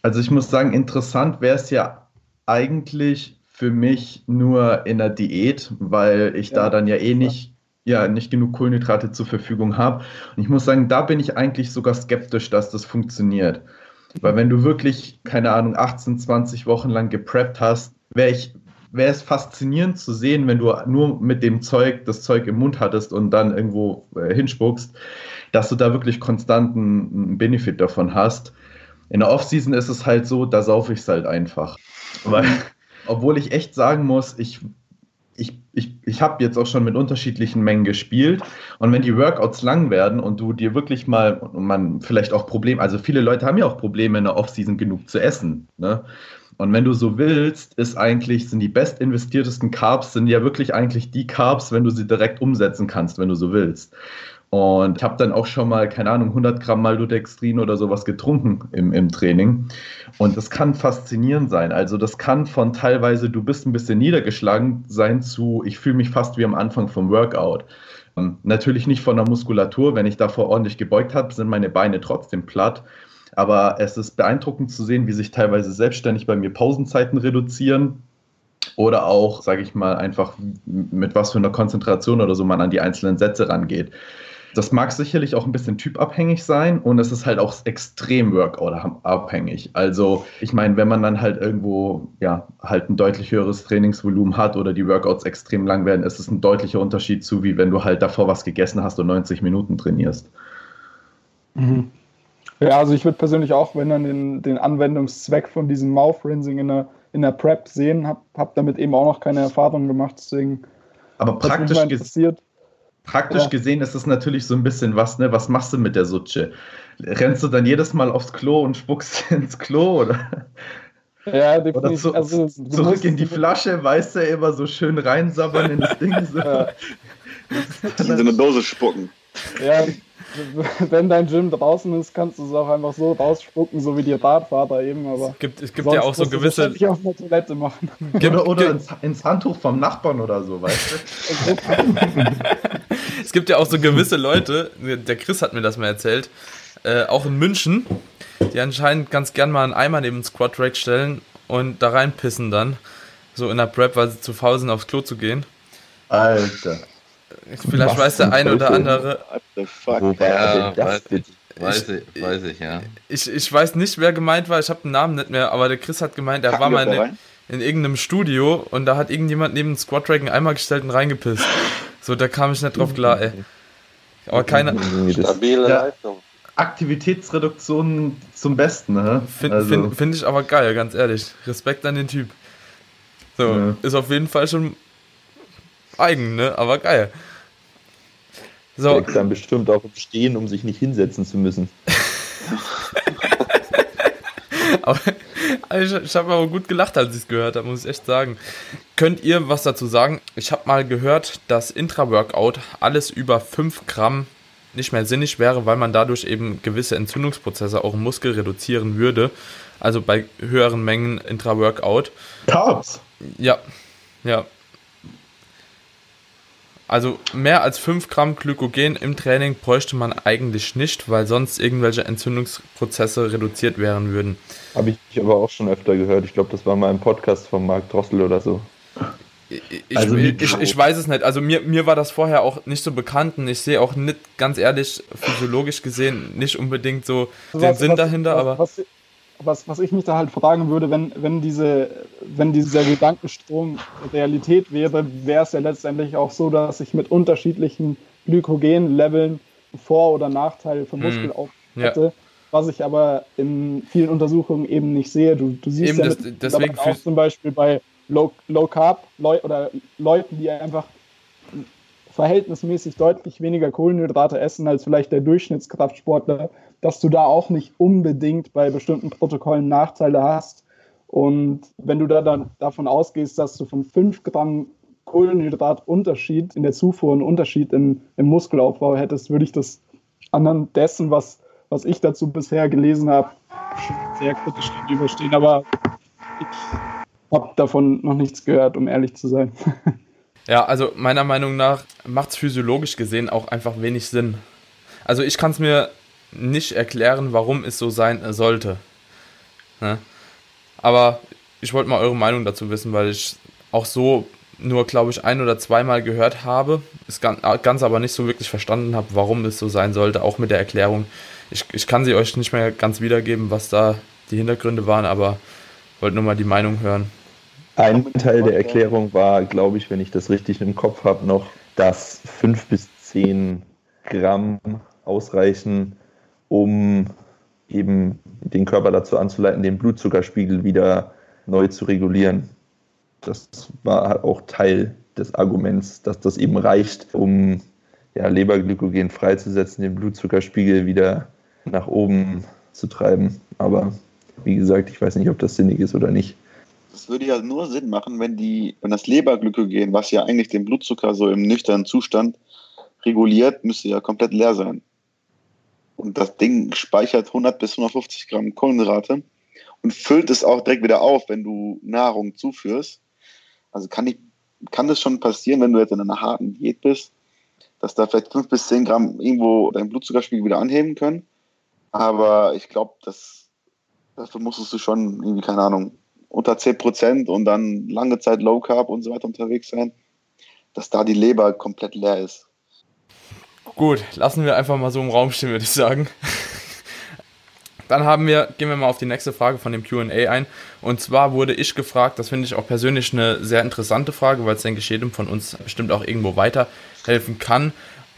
Also ich muss sagen, interessant wäre es ja eigentlich für mich nur in der Diät, weil ich ja, da dann ja eh nicht, ja, nicht genug Kohlenhydrate zur Verfügung habe. Und ich muss sagen, da bin ich eigentlich sogar skeptisch, dass das funktioniert. Weil wenn du wirklich, keine Ahnung, 18, 20 Wochen lang gepreppt hast, wäre ich wäre es faszinierend zu sehen, wenn du nur mit dem Zeug, das Zeug im Mund hattest und dann irgendwo äh, hinspuckst, dass du da wirklich konstanten Benefit davon hast. In der Offseason ist es halt so, da saufe ich es halt einfach. Weil, obwohl ich echt sagen muss, ich, ich, ich, ich habe jetzt auch schon mit unterschiedlichen Mengen gespielt und wenn die Workouts lang werden und du dir wirklich mal, und man vielleicht auch Probleme, also viele Leute haben ja auch Probleme in der Offseason genug zu essen. Ne? Und wenn du so willst, ist eigentlich, sind die best investiertesten Carbs, sind ja wirklich eigentlich die Carbs, wenn du sie direkt umsetzen kannst, wenn du so willst. Und ich habe dann auch schon mal, keine Ahnung, 100 Gramm Maltodextrin oder sowas getrunken im, im Training. Und das kann faszinierend sein. Also das kann von teilweise, du bist ein bisschen niedergeschlagen sein zu, ich fühle mich fast wie am Anfang vom Workout. Und natürlich nicht von der Muskulatur. Wenn ich davor ordentlich gebeugt habe, sind meine Beine trotzdem platt. Aber es ist beeindruckend zu sehen, wie sich teilweise selbstständig bei mir Pausenzeiten reduzieren oder auch, sage ich mal, einfach mit was für einer Konzentration oder so man an die einzelnen Sätze rangeht. Das mag sicherlich auch ein bisschen typabhängig sein und es ist halt auch extrem Workout-abhängig. Also ich meine, wenn man dann halt irgendwo ja halt ein deutlich höheres Trainingsvolumen hat oder die Workouts extrem lang werden, ist es ein deutlicher Unterschied zu, wie wenn du halt davor was gegessen hast und 90 Minuten trainierst. Mhm. Ja, also ich würde persönlich auch, wenn dann den, den Anwendungszweck von diesem Mouth Rinsing in der, in der Prep sehen, habe hab damit eben auch noch keine Erfahrung gemacht, deswegen aber praktisch interessiert. Praktisch ja. gesehen ist es natürlich so ein bisschen was, ne? Was machst du mit der Sutsche? Rennst du dann jedes Mal aufs Klo und spuckst ins Klo oder? Ja, definitiv. Oder zu, also, zurück in die Flasche, weißt du, immer so schön reinsabbern in das Ding. So. Ja. in so eine Dose spucken. Ja, wenn dein Gym draußen ist, kannst du es auch einfach so rausspucken, so wie die Radvater eben. Aber es gibt, es gibt ja auch so gewisse. Ich auf der Toilette machen. Gibt, oder, oder ins, ins, Handtuch vom Nachbarn oder so, weißt du? es gibt ja auch so gewisse Leute, der Chris hat mir das mal erzählt, äh, auch in München, die anscheinend ganz gern mal einen Eimer neben den Squat Rack stellen und da reinpissen dann. So in der Prep, weil sie zu faul sind, aufs Klo zu gehen. Alter. Vielleicht Was weiß der eine oder andere. What the fuck? Wo war ja, das weiß, bitte? Weiß ich, weiß ich, ja. Ich, ich weiß nicht, wer gemeint war, ich habe den Namen nicht mehr, aber der Chris hat gemeint, er Kacken war mal in, in, irgendeinem Studio und da hat irgendjemand neben dem Rack einen Eimer gestellt und reingepisst. So, da kam ich nicht drauf klar, ey. Aber keine. Stabile. Leistung. Aktivitätsreduktion zum Besten, ne? Finde also. find, find ich aber geil, ganz ehrlich. Respekt an den Typ. So, ja. ist auf jeden Fall schon eigen, ne? Aber geil. So. Der dann bestimmt auch Stehen, um sich nicht hinsetzen zu müssen. aber, also ich, ich habe aber gut gelacht, als ich es gehört habe, muss ich echt sagen. Könnt ihr was dazu sagen? Ich habe mal gehört, dass Intra-Workout alles über 5 Gramm nicht mehr sinnig wäre, weil man dadurch eben gewisse Entzündungsprozesse auch im Muskel reduzieren würde. Also bei höheren Mengen Intra-Workout. Carbs? Ja, ja. Also mehr als 5 Gramm Glykogen im Training bräuchte man eigentlich nicht, weil sonst irgendwelche Entzündungsprozesse reduziert werden würden. Habe ich aber auch schon öfter gehört. Ich glaube, das war mal ein Podcast von Marc Drossel oder so. Ich, also ich, ich, ich, weiß es nicht. Also mir, mir war das vorher auch nicht so bekannt und ich sehe auch nicht, ganz ehrlich, physiologisch gesehen, nicht unbedingt so was, den Sinn was, dahinter, was, aber. Was, was, ich mich da halt fragen würde, wenn, wenn, diese, wenn dieser Gedankenstrom Realität wäre, wäre es ja letztendlich auch so, dass ich mit unterschiedlichen Glykogenleveln Vor- oder Nachteile für Muskelaufbau hm, hätte. Ja. Was ich aber in vielen Untersuchungen eben nicht sehe. Du, du siehst eben ja mit, das, deswegen auch zum Beispiel bei Low, Low Carb Leu oder Leuten, die einfach verhältnismäßig deutlich weniger Kohlenhydrate essen als vielleicht der Durchschnittskraftsportler, dass du da auch nicht unbedingt bei bestimmten Protokollen Nachteile hast. Und wenn du da dann davon ausgehst, dass du von 5 Gramm Kohlenhydratunterschied in der Zufuhr einen Unterschied im, im Muskelaufbau hättest, würde ich das anhand dessen, was, was ich dazu bisher gelesen habe, sehr kritisch gegenüberstehen. Aber ich habe davon noch nichts gehört, um ehrlich zu sein. Ja, also meiner Meinung nach macht es physiologisch gesehen auch einfach wenig Sinn. Also ich kann es mir nicht erklären, warum es so sein sollte. Ne? Aber ich wollte mal eure Meinung dazu wissen, weil ich auch so nur, glaube ich, ein oder zweimal gehört habe, es ganz, ganz aber nicht so wirklich verstanden habe, warum es so sein sollte, auch mit der Erklärung. Ich, ich kann sie euch nicht mehr ganz wiedergeben, was da die Hintergründe waren, aber wollte nur mal die Meinung hören. Ein Teil der Erklärung war, glaube ich, wenn ich das richtig im Kopf habe, noch, dass 5 bis 10 Gramm ausreichen, um eben den Körper dazu anzuleiten, den Blutzuckerspiegel wieder neu zu regulieren. Das war auch Teil des Arguments, dass das eben reicht, um ja, Leberglykogen freizusetzen, den Blutzuckerspiegel wieder nach oben zu treiben. Aber wie gesagt, ich weiß nicht, ob das sinnig ist oder nicht. Das würde ja nur Sinn machen, wenn die, wenn das Leberglykogen, was ja eigentlich den Blutzucker so im nüchternen Zustand reguliert, müsste ja komplett leer sein. Und das Ding speichert 100 bis 150 Gramm Kohlenhydrate und füllt es auch direkt wieder auf, wenn du Nahrung zuführst. Also kann, ich, kann das schon passieren, wenn du jetzt in einer harten Diät bist, dass da vielleicht 5 bis 10 Gramm irgendwo deinen Blutzuckerspiegel wieder anheben können. Aber ich glaube, dafür musstest du schon irgendwie, keine Ahnung, unter 10 Prozent und dann lange Zeit Low Carb und so weiter unterwegs sein, dass da die Leber komplett leer ist. Gut, lassen wir einfach mal so im Raum stehen, würde ich sagen. Dann haben wir, gehen wir mal auf die nächste Frage von dem QA ein. Und zwar wurde ich gefragt, das finde ich auch persönlich eine sehr interessante Frage, weil es denke ich jedem von uns bestimmt auch irgendwo weiterhelfen kann.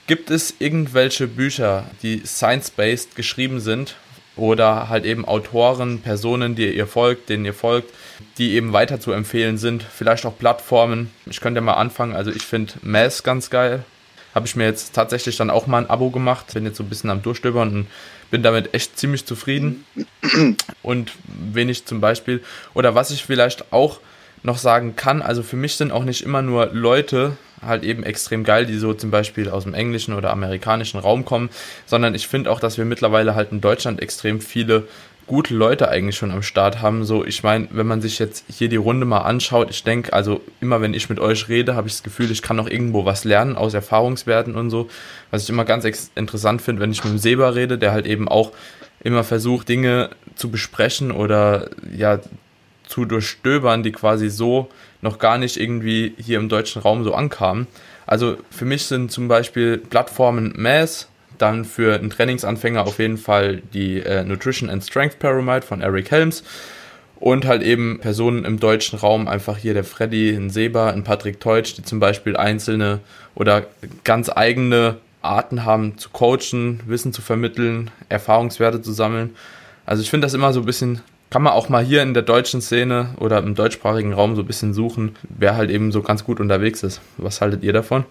Gibt es irgendwelche Bücher, die science-based geschrieben sind oder halt eben Autoren, Personen, die ihr folgt, denen ihr folgt, die eben weiter zu empfehlen sind? Vielleicht auch Plattformen. Ich könnte mal anfangen. Also ich finde Mass ganz geil habe ich mir jetzt tatsächlich dann auch mal ein Abo gemacht. Bin jetzt so ein bisschen am Durchstöbern und bin damit echt ziemlich zufrieden. Und wenn ich zum Beispiel, oder was ich vielleicht auch noch sagen kann, also für mich sind auch nicht immer nur Leute halt eben extrem geil, die so zum Beispiel aus dem englischen oder amerikanischen Raum kommen, sondern ich finde auch, dass wir mittlerweile halt in Deutschland extrem viele gute Leute eigentlich schon am Start haben. So, ich meine, wenn man sich jetzt hier die Runde mal anschaut, ich denke, also immer wenn ich mit euch rede, habe ich das Gefühl, ich kann noch irgendwo was lernen aus Erfahrungswerten und so. Was ich immer ganz interessant finde, wenn ich mit dem Seba rede, der halt eben auch immer versucht, Dinge zu besprechen oder ja zu durchstöbern, die quasi so noch gar nicht irgendwie hier im deutschen Raum so ankamen. Also für mich sind zum Beispiel Plattformen Mass, dann für einen Trainingsanfänger auf jeden Fall die äh, Nutrition and Strength Pyramid von Eric Helms. Und halt eben Personen im deutschen Raum, einfach hier der Freddy, ein Seba, ein Patrick Teutsch, die zum Beispiel einzelne oder ganz eigene Arten haben zu coachen, Wissen zu vermitteln, Erfahrungswerte zu sammeln. Also ich finde das immer so ein bisschen, kann man auch mal hier in der deutschen Szene oder im deutschsprachigen Raum so ein bisschen suchen, wer halt eben so ganz gut unterwegs ist. Was haltet ihr davon?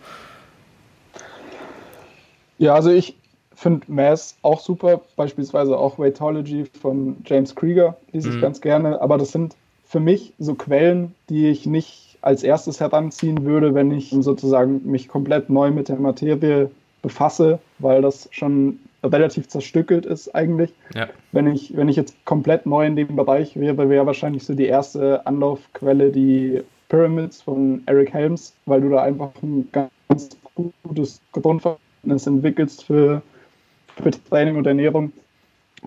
Ja, also ich finde Mass auch super, beispielsweise auch Weightology von James Krieger, lese ich mhm. ganz gerne, aber das sind für mich so Quellen, die ich nicht als erstes heranziehen würde, wenn ich sozusagen mich komplett neu mit der Materie befasse, weil das schon relativ zerstückelt ist eigentlich. Ja. Wenn, ich, wenn ich jetzt komplett neu in dem Bereich wäre, wäre wahrscheinlich so die erste Anlaufquelle die Pyramids von Eric Helms, weil du da einfach ein ganz gutes Grundverständnis Fitness entwickelst für, für Training und Ernährung.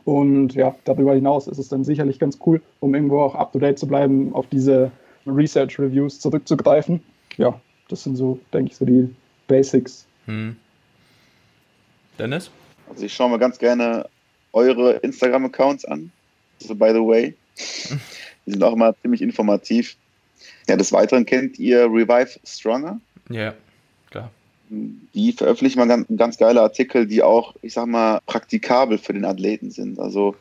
Und ja, darüber hinaus ist es dann sicherlich ganz cool, um irgendwo auch up to date zu bleiben, auf diese Research Reviews zurückzugreifen. Ja, das sind so, denke ich, so die Basics. Hm. Dennis? Also ich schaue mir ganz gerne eure Instagram-Accounts an. So by the way. Die sind auch immer ziemlich informativ. Ja, des Weiteren kennt ihr Revive Stronger? Ja, klar die veröffentlichen mal ganz, ganz geile Artikel, die auch, ich sag mal, praktikabel für den Athleten sind. Also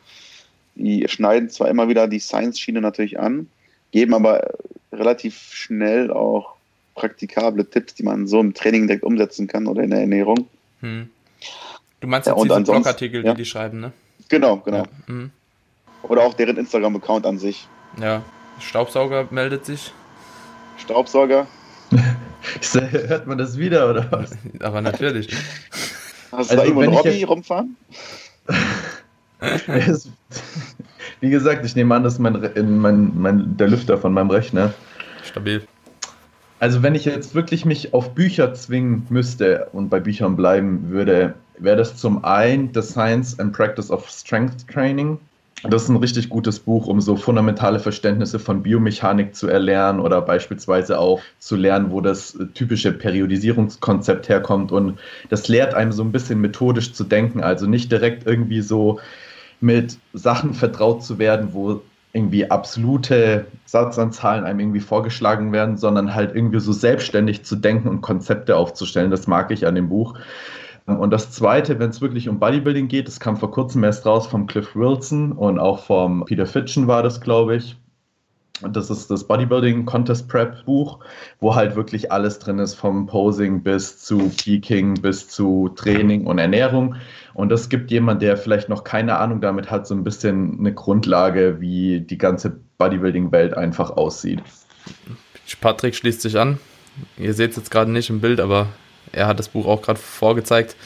die schneiden zwar immer wieder die Science-Schiene natürlich an, geben aber relativ schnell auch praktikable Tipps, die man so im Training direkt umsetzen kann oder in der Ernährung. Hm. Du meinst jetzt ja, diese Blogartikel, ja. die die schreiben, ne? Genau, genau. Ja. Hm. Oder auch deren Instagram-Account an sich. Ja, Staubsauger meldet sich. Staubsauger, Hört man das wieder oder was? Aber natürlich. Hast du also, da irgendwo einen Robby jetzt... rumfahren? Wie gesagt, ich nehme an, das ist mein, mein, mein, der Lüfter von meinem Rechner. Stabil. Also wenn ich jetzt wirklich mich auf Bücher zwingen müsste und bei Büchern bleiben würde, wäre das zum einen The Science and Practice of Strength Training das ist ein richtig gutes Buch, um so fundamentale Verständnisse von Biomechanik zu erlernen oder beispielsweise auch zu lernen, wo das typische Periodisierungskonzept herkommt. Und das lehrt einem so ein bisschen methodisch zu denken, also nicht direkt irgendwie so mit Sachen vertraut zu werden, wo irgendwie absolute Satzanzahlen einem irgendwie vorgeschlagen werden, sondern halt irgendwie so selbstständig zu denken und Konzepte aufzustellen. Das mag ich an dem Buch. Und das Zweite, wenn es wirklich um Bodybuilding geht, das kam vor kurzem erst raus vom Cliff Wilson und auch vom Peter Fitchen war das, glaube ich. Das ist das Bodybuilding Contest Prep Buch, wo halt wirklich alles drin ist, vom Posing bis zu Peaking, bis zu Training und Ernährung. Und das gibt jemand, der vielleicht noch keine Ahnung damit hat, so ein bisschen eine Grundlage, wie die ganze Bodybuilding-Welt einfach aussieht. Patrick schließt sich an. Ihr seht es jetzt gerade nicht im Bild, aber er hat das Buch auch gerade vorgezeigt.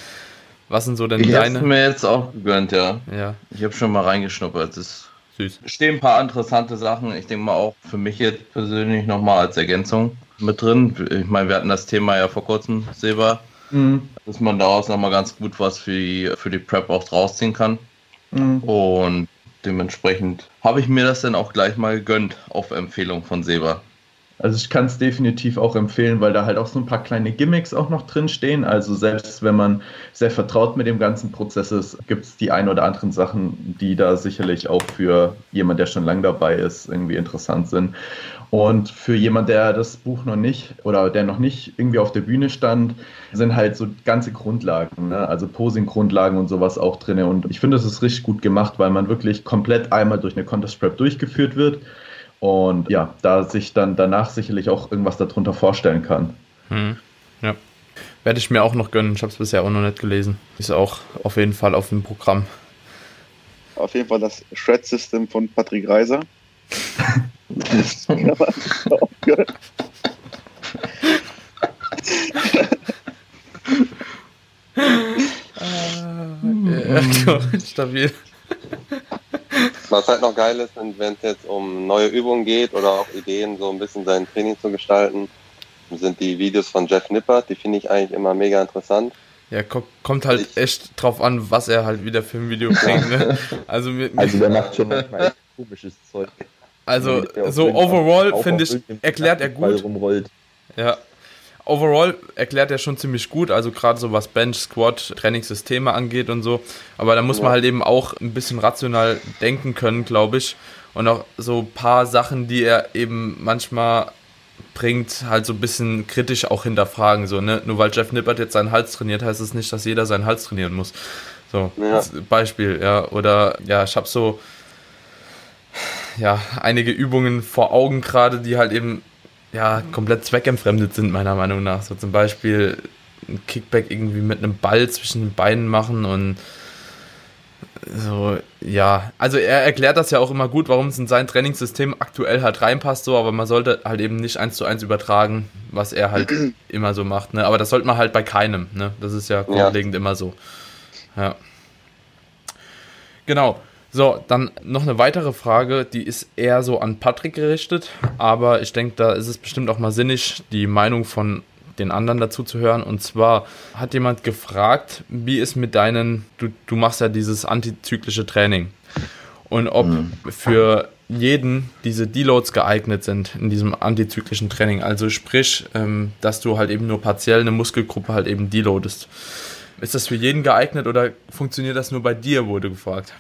Was sind so denn ich deine? Ich habe mir jetzt auch gegönnt, ja. ja. Ich habe schon mal reingeschnuppert. Ist süß. Stehen ein paar interessante Sachen. Ich denke mal auch für mich jetzt persönlich nochmal als Ergänzung mit drin. Ich meine, wir hatten das Thema ja vor kurzem, Silber, mhm. dass man daraus nochmal ganz gut was für die, für die Prep auch rausziehen kann. Mhm. Und dementsprechend habe ich mir das dann auch gleich mal gegönnt auf Empfehlung von Seba. Also ich kann es definitiv auch empfehlen, weil da halt auch so ein paar kleine Gimmicks auch noch drin stehen. Also selbst wenn man sehr vertraut mit dem ganzen Prozess ist, gibt es die ein oder anderen Sachen, die da sicherlich auch für jemand, der schon lange dabei ist, irgendwie interessant sind. Und für jemand, der das Buch noch nicht oder der noch nicht irgendwie auf der Bühne stand, sind halt so ganze Grundlagen, ne? also Posing-Grundlagen und sowas auch drin. Und ich finde, das ist richtig gut gemacht, weil man wirklich komplett einmal durch eine Contest Prep durchgeführt wird und ja, da sich dann danach sicherlich auch irgendwas darunter vorstellen kann. Hm. Ja. Werde ich mir auch noch gönnen. Ich habe es bisher auch noch nicht gelesen. Ist auch auf jeden Fall auf dem Programm. Auf jeden Fall das Shred-System von Patrick Reiser. das kann man auch gönnen. ah, ja, stabil. Was halt noch geil ist, wenn es jetzt um neue Übungen geht oder auch Ideen, so ein bisschen sein Training zu gestalten, sind die Videos von Jeff Nippert, die finde ich eigentlich immer mega interessant. Ja, kommt halt ich, echt drauf an, was er halt wieder für ein Video bringt. Ne? Also, mir, also der macht schon manchmal echt komisches Zeug. Also so overall finde ich, erklärt er gut. Rumrollt. Ja, overall erklärt er schon ziemlich gut, also gerade so was Bench, Squat, Trainingssysteme angeht und so. Aber da muss ja. man halt eben auch ein bisschen rational denken können, glaube ich. Und auch so ein paar Sachen, die er eben manchmal bringt, halt so ein bisschen kritisch auch hinterfragen. So, ne? Nur weil Jeff Nippert jetzt seinen Hals trainiert, heißt es das nicht, dass jeder seinen Hals trainieren muss. So, ja. Beispiel, ja. Oder ja, ich habe so ja, einige Übungen vor Augen gerade, die halt eben ja, komplett zweckentfremdet sind, meiner Meinung nach. So zum Beispiel ein Kickback irgendwie mit einem Ball zwischen den Beinen machen und so, ja. Also er erklärt das ja auch immer gut, warum es in sein Trainingssystem aktuell halt reinpasst, so, aber man sollte halt eben nicht eins zu eins übertragen, was er halt immer so macht, ne? Aber das sollte man halt bei keinem, ne? Das ist ja grundlegend ja. immer so. Ja. Genau. So, dann noch eine weitere Frage, die ist eher so an Patrick gerichtet, aber ich denke, da ist es bestimmt auch mal sinnig, die Meinung von den anderen dazu zu hören. Und zwar hat jemand gefragt, wie es mit deinen, du, du machst ja dieses antizyklische Training und ob mhm. für jeden diese Deloads geeignet sind in diesem antizyklischen Training. Also sprich, ähm, dass du halt eben nur partiell eine Muskelgruppe halt eben deloadest. Ist das für jeden geeignet oder funktioniert das nur bei dir, wurde gefragt?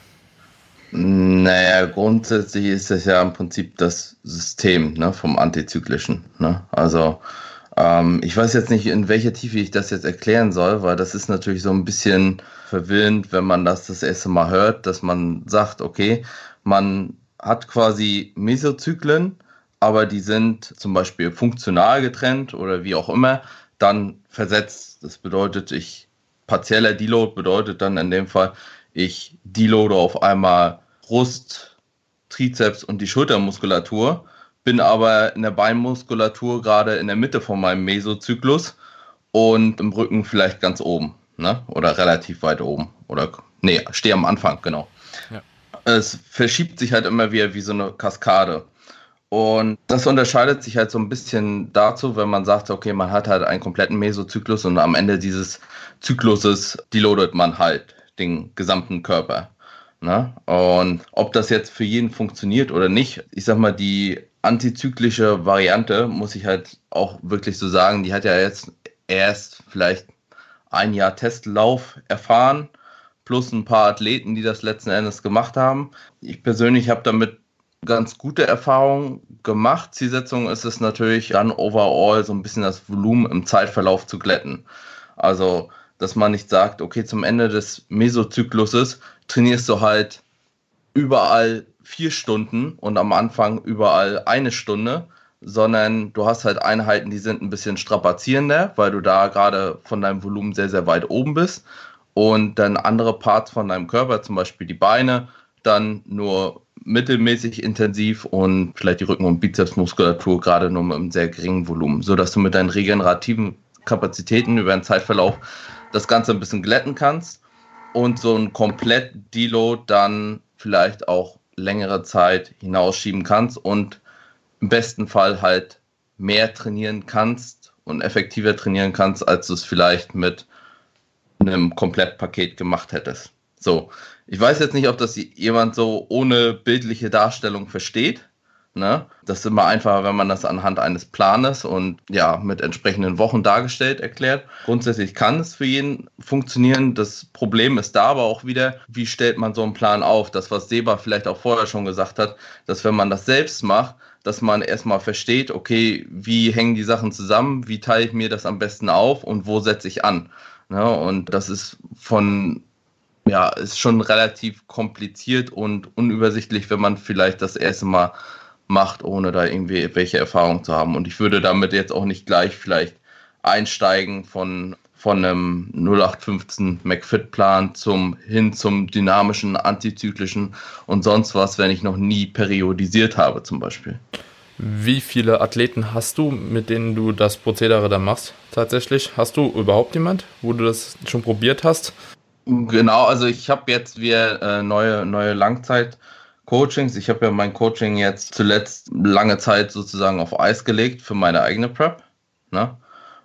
Naja, grundsätzlich ist das ja im Prinzip das System ne, vom Antizyklischen. Ne? Also ähm, ich weiß jetzt nicht, in welcher Tiefe ich das jetzt erklären soll, weil das ist natürlich so ein bisschen verwirrend, wenn man das das erste Mal hört, dass man sagt, okay, man hat quasi Mesozyklen, aber die sind zum Beispiel funktional getrennt oder wie auch immer, dann versetzt. Das bedeutet, ich partieller Deload bedeutet dann in dem Fall, ich deloade auf einmal Brust, Trizeps und die Schultermuskulatur, bin aber in der Beinmuskulatur gerade in der Mitte von meinem Mesozyklus und im Rücken vielleicht ganz oben, ne? Oder relativ weit oben. Oder nee, stehe am Anfang, genau. Ja. Es verschiebt sich halt immer wieder wie so eine Kaskade. Und das unterscheidet sich halt so ein bisschen dazu, wenn man sagt, okay, man hat halt einen kompletten Mesozyklus und am Ende dieses Zykluses deloadet man halt den gesamten Körper. Ne? Und ob das jetzt für jeden funktioniert oder nicht, ich sag mal, die antizyklische Variante, muss ich halt auch wirklich so sagen, die hat ja jetzt erst vielleicht ein Jahr Testlauf erfahren, plus ein paar Athleten, die das letzten Endes gemacht haben. Ich persönlich habe damit ganz gute Erfahrungen gemacht. Zielsetzung ist es natürlich dann overall so ein bisschen das Volumen im Zeitverlauf zu glätten. Also, dass man nicht sagt, okay, zum Ende des Mesozykluses trainierst du halt überall vier Stunden und am Anfang überall eine Stunde, sondern du hast halt Einheiten, die sind ein bisschen strapazierender, weil du da gerade von deinem Volumen sehr, sehr weit oben bist. Und dann andere Parts von deinem Körper, zum Beispiel die Beine, dann nur mittelmäßig intensiv und vielleicht die Rücken- und Bizepsmuskulatur gerade nur mit einem sehr geringen Volumen, sodass du mit deinen regenerativen Kapazitäten über den Zeitverlauf das Ganze ein bisschen glätten kannst und so ein komplett Deload dann vielleicht auch längere Zeit hinausschieben kannst und im besten Fall halt mehr trainieren kannst und effektiver trainieren kannst, als du es vielleicht mit einem Komplettpaket gemacht hättest. So, ich weiß jetzt nicht, ob das jemand so ohne bildliche Darstellung versteht. Ne? Das ist immer einfacher, wenn man das anhand eines Planes und ja, mit entsprechenden Wochen dargestellt erklärt. Grundsätzlich kann es für jeden funktionieren. Das Problem ist da aber auch wieder, wie stellt man so einen Plan auf? Das, was Seba vielleicht auch vorher schon gesagt hat, dass wenn man das selbst macht, dass man erstmal versteht, okay, wie hängen die Sachen zusammen, wie teile ich mir das am besten auf und wo setze ich an. Ne? Und das ist von ja, ist schon relativ kompliziert und unübersichtlich, wenn man vielleicht das erste Mal macht, ohne da irgendwie welche Erfahrung zu haben. Und ich würde damit jetzt auch nicht gleich vielleicht einsteigen von, von einem 0815 McFit-Plan zum, hin zum dynamischen, antizyklischen und sonst was, wenn ich noch nie periodisiert habe zum Beispiel. Wie viele Athleten hast du, mit denen du das Prozedere dann machst? Tatsächlich? Hast du überhaupt jemand, wo du das schon probiert hast? Genau, also ich habe jetzt wieder äh, neue, neue Langzeit- Coachings. Ich habe ja mein Coaching jetzt zuletzt lange Zeit sozusagen auf Eis gelegt für meine eigene Prep. Ne?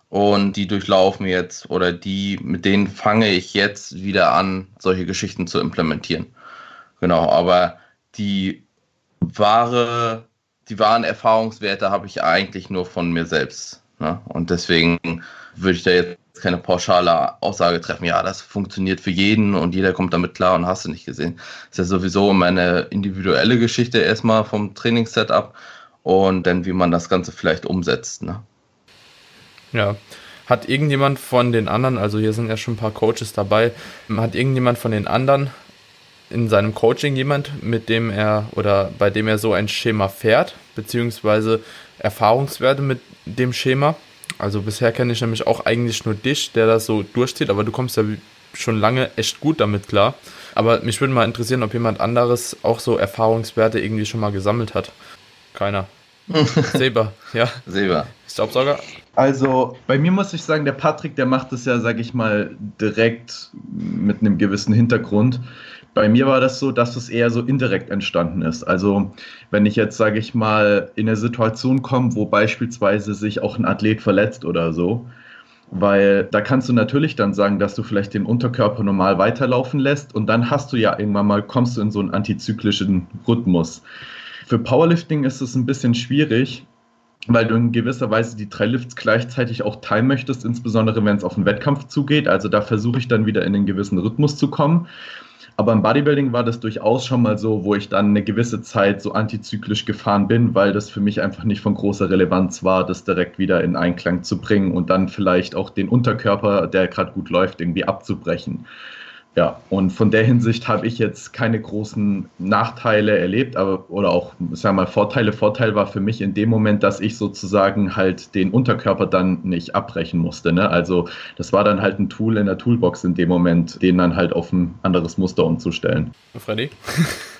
Und die durchlaufen jetzt oder die, mit denen fange ich jetzt wieder an, solche Geschichten zu implementieren. Genau, aber die wahre, die wahren Erfahrungswerte habe ich eigentlich nur von mir selbst. Ne? Und deswegen würde ich da jetzt keine pauschale Aussage treffen, ja, das funktioniert für jeden und jeder kommt damit klar und hast du nicht gesehen. Das ist ja sowieso meine individuelle Geschichte erstmal vom Trainingssetup und dann, wie man das Ganze vielleicht umsetzt. Ne? Ja. Hat irgendjemand von den anderen, also hier sind ja schon ein paar Coaches dabei, hat irgendjemand von den anderen in seinem Coaching jemand, mit dem er oder bei dem er so ein Schema fährt, beziehungsweise Erfahrungswerte mit dem Schema? Also bisher kenne ich nämlich auch eigentlich nur dich, der das so durchzieht, aber du kommst ja schon lange echt gut damit klar. Aber mich würde mal interessieren, ob jemand anderes auch so Erfahrungswerte irgendwie schon mal gesammelt hat. Keiner. Seba, ja. Seba. Staubsauger? Also, bei mir muss ich sagen, der Patrick, der macht das ja, sag ich mal, direkt mit einem gewissen Hintergrund. Bei mir war das so, dass es eher so indirekt entstanden ist. Also wenn ich jetzt, sage ich mal, in eine Situation komme, wo beispielsweise sich auch ein Athlet verletzt oder so, weil da kannst du natürlich dann sagen, dass du vielleicht den Unterkörper normal weiterlaufen lässt und dann hast du ja irgendwann mal, kommst du in so einen antizyklischen Rhythmus. Für Powerlifting ist es ein bisschen schwierig, weil du in gewisser Weise die drei Lifts gleichzeitig auch teilen möchtest, insbesondere wenn es auf einen Wettkampf zugeht. Also da versuche ich dann wieder in einen gewissen Rhythmus zu kommen. Aber im Bodybuilding war das durchaus schon mal so, wo ich dann eine gewisse Zeit so antizyklisch gefahren bin, weil das für mich einfach nicht von großer Relevanz war, das direkt wieder in Einklang zu bringen und dann vielleicht auch den Unterkörper, der gerade gut läuft, irgendwie abzubrechen. Ja, und von der Hinsicht habe ich jetzt keine großen Nachteile erlebt, aber oder auch, sagen wir mal, Vorteile. Vorteil war für mich in dem Moment, dass ich sozusagen halt den Unterkörper dann nicht abbrechen musste. Ne? Also das war dann halt ein Tool in der Toolbox in dem Moment, den dann halt auf ein anderes Muster umzustellen. Freddy?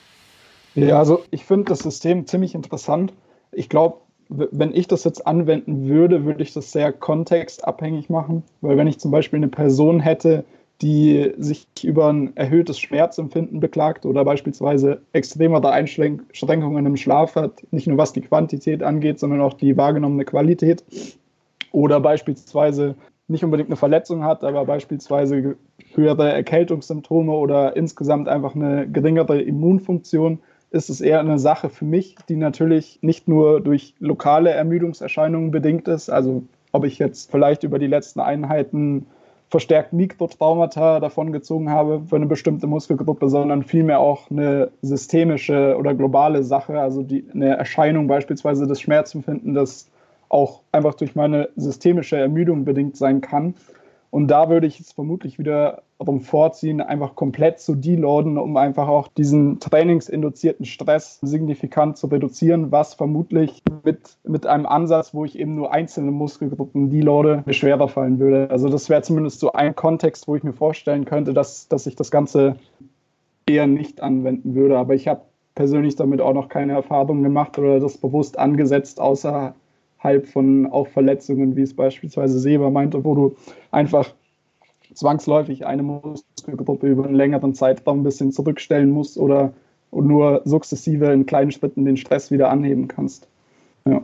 ja, also ich finde das System ziemlich interessant. Ich glaube, wenn ich das jetzt anwenden würde, würde ich das sehr kontextabhängig machen, weil wenn ich zum Beispiel eine Person hätte, die sich über ein erhöhtes Schmerzempfinden beklagt oder beispielsweise extremere Einschränkungen im Schlaf hat, nicht nur was die Quantität angeht, sondern auch die wahrgenommene Qualität. Oder beispielsweise nicht unbedingt eine Verletzung hat, aber beispielsweise höhere Erkältungssymptome oder insgesamt einfach eine geringere Immunfunktion, ist es eher eine Sache für mich, die natürlich nicht nur durch lokale Ermüdungserscheinungen bedingt ist, also ob ich jetzt vielleicht über die letzten Einheiten verstärkt Mikrotraumata davongezogen habe für eine bestimmte Muskelgruppe, sondern vielmehr auch eine systemische oder globale Sache, also die, eine Erscheinung beispielsweise des Schmerzempfinden, das auch einfach durch meine systemische Ermüdung bedingt sein kann. Und da würde ich es vermutlich wieder darum vorziehen, einfach komplett zu deloaden, um einfach auch diesen trainingsinduzierten Stress signifikant zu reduzieren, was vermutlich mit, mit einem Ansatz, wo ich eben nur einzelne Muskelgruppen deloade, mir schwerer fallen würde. Also das wäre zumindest so ein Kontext, wo ich mir vorstellen könnte, dass, dass ich das Ganze eher nicht anwenden würde. Aber ich habe persönlich damit auch noch keine Erfahrungen gemacht oder das bewusst angesetzt, außer halb von auch Verletzungen, wie es beispielsweise Seba meinte, wo du einfach zwangsläufig eine Muskelgruppe über einen längeren Zeitraum ein bisschen zurückstellen musst oder nur sukzessive in kleinen Schritten den Stress wieder anheben kannst. Ja.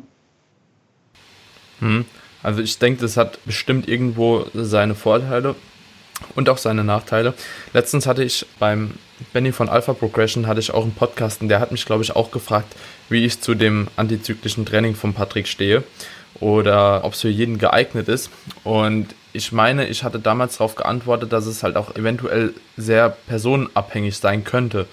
Hm. Also ich denke, das hat bestimmt irgendwo seine Vorteile und auch seine Nachteile. Letztens hatte ich beim Benny von Alpha Progression hatte ich auch einen Podcast und der hat mich, glaube ich, auch gefragt, wie ich zu dem antizyklischen Training von Patrick stehe oder ob es für jeden geeignet ist. Und ich meine, ich hatte damals darauf geantwortet, dass es halt auch eventuell sehr personenabhängig sein könnte.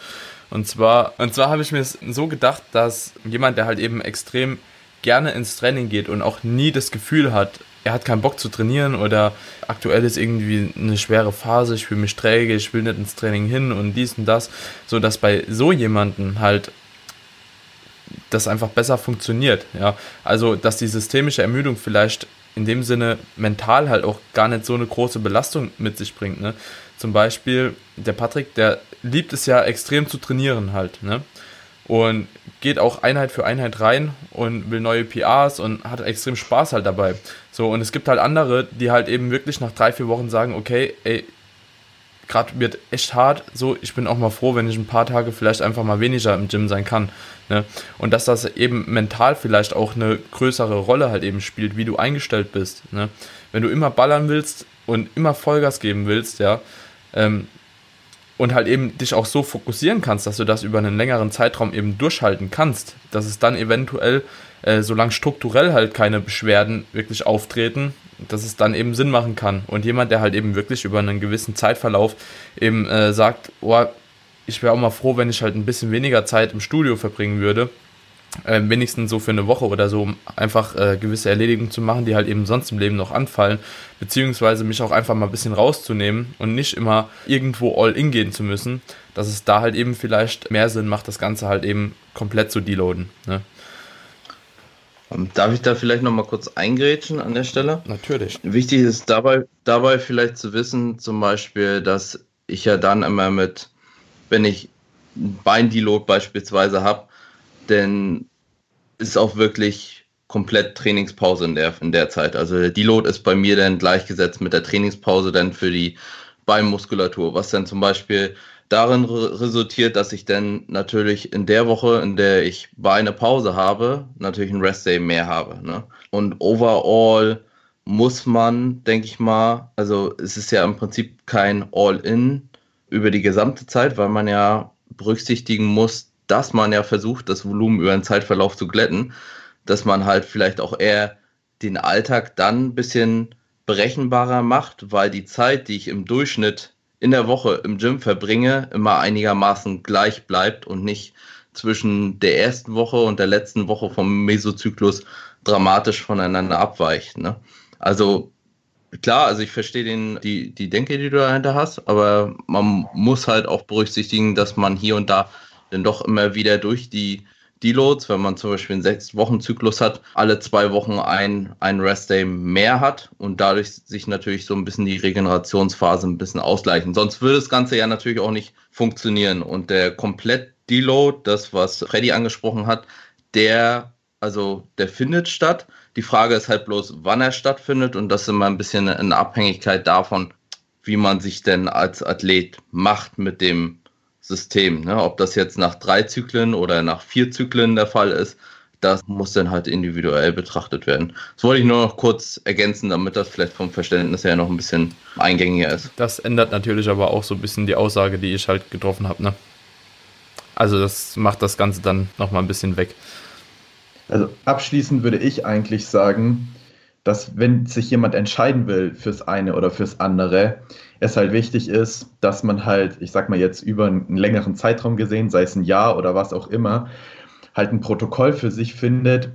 Und zwar, und zwar habe ich mir so gedacht, dass jemand, der halt eben extrem gerne ins Training geht und auch nie das Gefühl hat, er hat keinen Bock zu trainieren oder aktuell ist irgendwie eine schwere Phase, ich fühle mich träge, ich will nicht ins Training hin und dies und das, so dass bei so jemanden halt das einfach besser funktioniert, ja. Also, dass die systemische Ermüdung vielleicht in dem Sinne mental halt auch gar nicht so eine große Belastung mit sich bringt, ne. Zum Beispiel, der Patrick, der liebt es ja extrem zu trainieren halt, ne und geht auch Einheit für Einheit rein und will neue PRs und hat extrem Spaß halt dabei. So, und es gibt halt andere, die halt eben wirklich nach drei, vier Wochen sagen, okay, ey, gerade wird echt hart. So, ich bin auch mal froh, wenn ich ein paar Tage vielleicht einfach mal weniger im Gym sein kann. Ne? Und dass das eben mental vielleicht auch eine größere Rolle halt eben spielt, wie du eingestellt bist. Ne? Wenn du immer ballern willst und immer Vollgas geben willst, ja, ähm, und halt eben dich auch so fokussieren kannst, dass du das über einen längeren Zeitraum eben durchhalten kannst, dass es dann eventuell, äh, solange strukturell halt keine Beschwerden wirklich auftreten, dass es dann eben Sinn machen kann. Und jemand, der halt eben wirklich über einen gewissen Zeitverlauf eben äh, sagt, oh, ich wäre auch mal froh, wenn ich halt ein bisschen weniger Zeit im Studio verbringen würde, äh, wenigstens so für eine Woche oder so, um einfach äh, gewisse Erledigungen zu machen, die halt eben sonst im Leben noch anfallen, beziehungsweise mich auch einfach mal ein bisschen rauszunehmen und nicht immer irgendwo all in gehen zu müssen, dass es da halt eben vielleicht mehr Sinn macht, das Ganze halt eben komplett zu deloaden. Ne? Ähm, darf ich da vielleicht nochmal kurz eingrätschen an der Stelle? Natürlich. Wichtig ist dabei, dabei vielleicht zu wissen, zum Beispiel, dass ich ja dann immer mit, wenn ich ein Bein-Deload beispielsweise habe, denn ist auch wirklich komplett Trainingspause in der, in der Zeit. Also der Deload ist bei mir dann gleichgesetzt mit der Trainingspause dann für die Beinmuskulatur, was dann zum Beispiel darin resultiert, dass ich dann natürlich in der Woche, in der ich Beine Pause habe, natürlich einen Restday mehr habe. Ne? Und overall muss man, denke ich mal, also es ist ja im Prinzip kein All-In über die gesamte Zeit, weil man ja berücksichtigen muss, dass man ja versucht, das Volumen über einen Zeitverlauf zu glätten, dass man halt vielleicht auch eher den Alltag dann ein bisschen berechenbarer macht, weil die Zeit, die ich im Durchschnitt in der Woche im Gym verbringe, immer einigermaßen gleich bleibt und nicht zwischen der ersten Woche und der letzten Woche vom Mesozyklus dramatisch voneinander abweicht. Ne? Also klar, also ich verstehe den, die, die Denke, die du dahinter hast, aber man muss halt auch berücksichtigen, dass man hier und da denn doch immer wieder durch die Deloads, wenn man zum Beispiel einen Sechs-Wochen-Zyklus hat, alle zwei Wochen ein, ein Rest-Day mehr hat und dadurch sich natürlich so ein bisschen die Regenerationsphase ein bisschen ausgleichen. Sonst würde das Ganze ja natürlich auch nicht funktionieren. Und der komplett Deload, das, was Freddy angesprochen hat, der, also der findet statt. Die Frage ist halt bloß, wann er stattfindet und das ist immer ein bisschen eine Abhängigkeit davon, wie man sich denn als Athlet macht mit dem System. Ne? Ob das jetzt nach drei Zyklen oder nach vier Zyklen der Fall ist, das muss dann halt individuell betrachtet werden. Das wollte ich nur noch kurz ergänzen, damit das vielleicht vom Verständnis her noch ein bisschen eingängiger ist. Das ändert natürlich aber auch so ein bisschen die Aussage, die ich halt getroffen habe. Ne? Also das macht das Ganze dann nochmal ein bisschen weg. Also abschließend würde ich eigentlich sagen, dass wenn sich jemand entscheiden will fürs eine oder fürs andere, es halt wichtig ist, dass man halt, ich sag mal jetzt über einen längeren Zeitraum gesehen, sei es ein Jahr oder was auch immer, halt ein Protokoll für sich findet,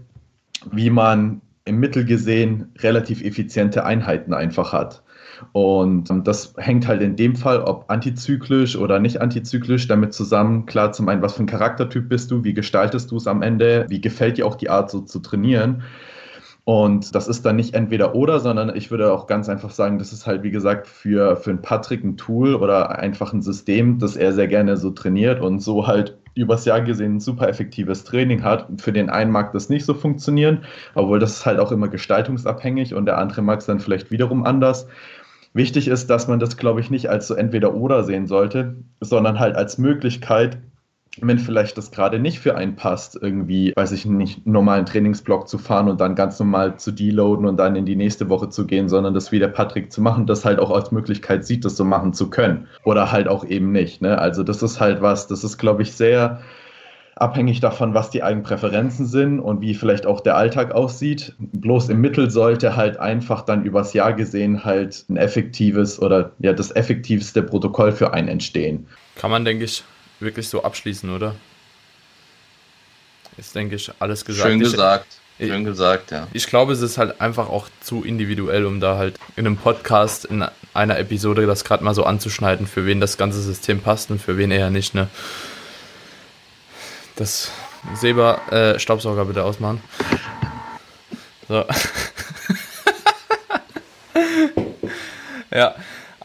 wie man im Mittel gesehen relativ effiziente Einheiten einfach hat. Und das hängt halt in dem Fall, ob antizyklisch oder nicht antizyklisch, damit zusammen. Klar, zum einen, was für ein Charaktertyp bist du, wie gestaltest du es am Ende, wie gefällt dir auch die Art so zu trainieren. Und das ist dann nicht entweder oder, sondern ich würde auch ganz einfach sagen, das ist halt, wie gesagt, für, für einen Patrick ein Tool oder einfach ein System, das er sehr gerne so trainiert und so halt übers Jahr gesehen ein super effektives Training hat. Für den einen mag das nicht so funktionieren, obwohl das ist halt auch immer gestaltungsabhängig und der andere mag es dann vielleicht wiederum anders. Wichtig ist, dass man das, glaube ich, nicht als so entweder oder sehen sollte, sondern halt als Möglichkeit, wenn vielleicht das gerade nicht für einen passt, irgendwie, weiß ich nicht, einen normalen Trainingsblock zu fahren und dann ganz normal zu deloaden und dann in die nächste Woche zu gehen, sondern das wie der Patrick zu machen, das halt auch als Möglichkeit sieht, das so machen zu können. Oder halt auch eben nicht. Ne? Also das ist halt was, das ist, glaube ich, sehr abhängig davon, was die eigenen Präferenzen sind und wie vielleicht auch der Alltag aussieht. Bloß im Mittel sollte halt einfach dann übers Jahr gesehen halt ein effektives oder ja das effektivste Protokoll für einen entstehen. Kann man, denke ich, wirklich so abschließen, oder? Ist, denke ich, alles gesagt. Schön gesagt. Ich, Schön gesagt, ja. Ich glaube, es ist halt einfach auch zu individuell, um da halt in einem Podcast, in einer Episode das gerade mal so anzuschneiden, für wen das ganze System passt und für wen eher nicht, ne? Das Seba, äh, Staubsauger bitte ausmachen. So. ja,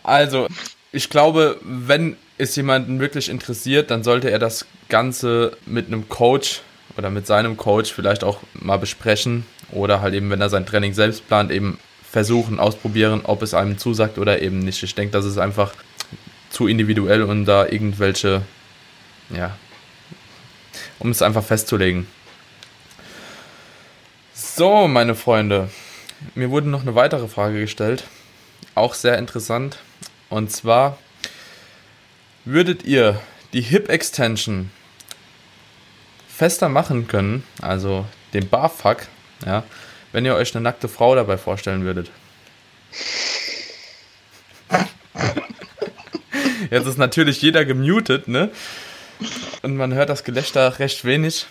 also, ich glaube, wenn es jemanden wirklich interessiert, dann sollte er das Ganze mit einem Coach oder mit seinem Coach vielleicht auch mal besprechen oder halt eben, wenn er sein Training selbst plant, eben versuchen, ausprobieren, ob es einem zusagt oder eben nicht. Ich denke, das ist einfach zu individuell, um da irgendwelche, ja, um es einfach festzulegen. So, meine Freunde, mir wurde noch eine weitere Frage gestellt, auch sehr interessant. Und zwar, würdet ihr die Hip Extension fester machen können, also den Barfuck, ja, wenn ihr euch eine nackte Frau dabei vorstellen würdet? Jetzt ist natürlich jeder gemutet, ne? Und man hört das Gelächter recht wenig.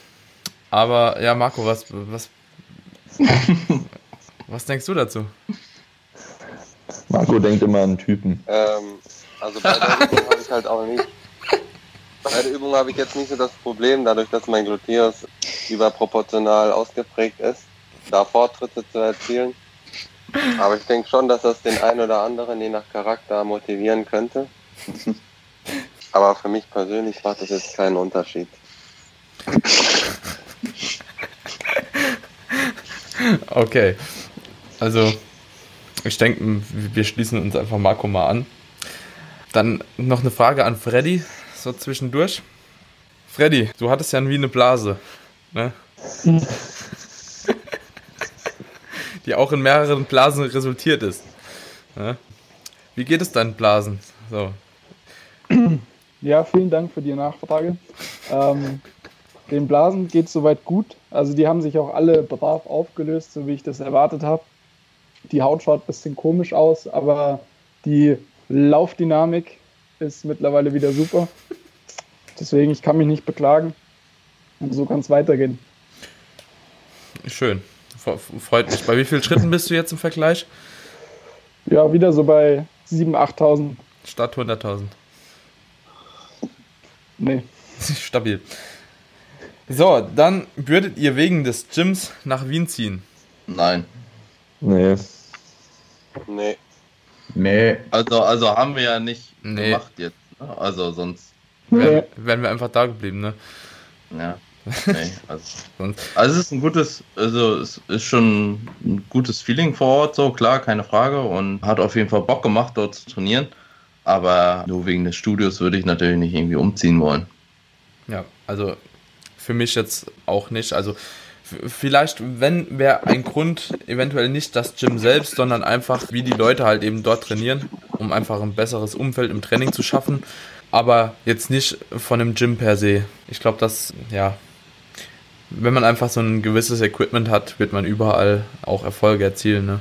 Aber ja, Marco, was, was, was denkst du dazu? Marco denkt immer an Typen. Ähm, also bei der Übung habe ich halt auch nicht. Bei der Übung habe ich jetzt nicht so das Problem, dadurch, dass mein Gluteus überproportional ausgeprägt ist, da Fortschritte zu erzielen. Aber ich denke schon, dass das den einen oder anderen je nach Charakter motivieren könnte. Aber für mich persönlich macht das jetzt keinen Unterschied. Okay. Also, ich denke, wir schließen uns einfach Marco mal an. Dann noch eine Frage an Freddy, so zwischendurch. Freddy, du hattest ja wie eine Blase, ne? Die auch in mehreren Blasen resultiert ist. Ne? Wie geht es deinen Blasen? So. Ja, vielen Dank für die Nachfrage. Ähm, den Blasen geht es soweit gut. Also die haben sich auch alle brav aufgelöst, so wie ich das erwartet habe. Die Haut schaut ein bisschen komisch aus, aber die Laufdynamik ist mittlerweile wieder super. Deswegen, ich kann mich nicht beklagen. Und so kann es weitergehen. Schön. Freut mich. Bei wie vielen Schritten bist du jetzt im Vergleich? Ja, wieder so bei 7.000, 8.000. Statt 100.000. Nee. Stabil. So, dann würdet ihr wegen des Gyms nach Wien ziehen? Nein. Nee. Nee. Nee. Also, also haben wir ja nicht Nee. gemacht jetzt. ne? Also sonst, Wären, wären wir einfach da geblieben, ne? ja. Nee, also, Sonst, also es ist ein gutes, also es ist schon ein gutes Feeling vor Ort, so klar, keine Frage. Und hat auf jeden Fall Bock gemacht, dort zu trainieren. Aber nur wegen des Studios würde ich natürlich nicht irgendwie umziehen wollen. ja, also für mich jetzt auch nicht. Also vielleicht, wenn wäre ein Grund, eventuell nicht das Gym selbst, sondern einfach, wie die Leute halt eben dort trainieren, um einfach ein besseres Umfeld im Training zu schaffen. Aber jetzt nicht von einem Gym per se. Ich glaube, dass, ja, wenn man einfach so ein gewisses Equipment hat, wird man überall auch Erfolge erzielen. Ne?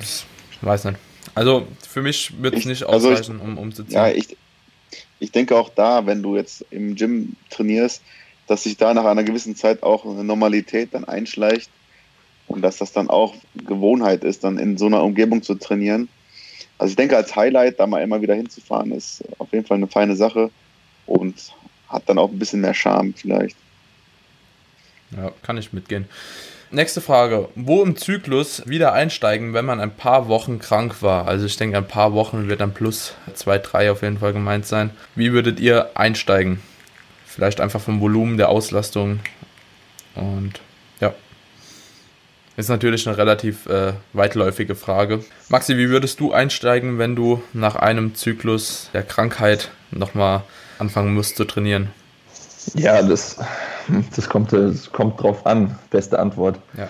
Ich weiß nicht. Also für mich wird es Ich- nicht also ich- ausreichen, um umzuziehen. Ja, ich, ich denke auch da, wenn du jetzt im Gym trainierst, dass sich da nach einer gewissen Zeit auch eine Normalität dann einschleicht und dass das dann auch Gewohnheit ist, dann in so einer Umgebung zu trainieren. Also ich denke, als Highlight, da mal immer wieder hinzufahren, ist auf jeden Fall eine feine Sache und hat dann auch ein bisschen mehr Charme vielleicht. Ja, kann ich mitgehen. Nächste Frage. Wo im Zyklus wieder einsteigen, wenn man ein paar Wochen krank war? Also ich denke, ein paar Wochen wird dann plus zwei, drei auf jeden Fall gemeint sein. Wie würdet ihr einsteigen? Vielleicht einfach vom Volumen der Auslastung. Und ja. Ist natürlich eine relativ äh, weitläufige Frage. Maxi, wie würdest du einsteigen, wenn du nach einem Zyklus der Krankheit nochmal anfangen musst zu trainieren? Ja, das, das, kommt, das kommt drauf an. Beste Antwort. Ja.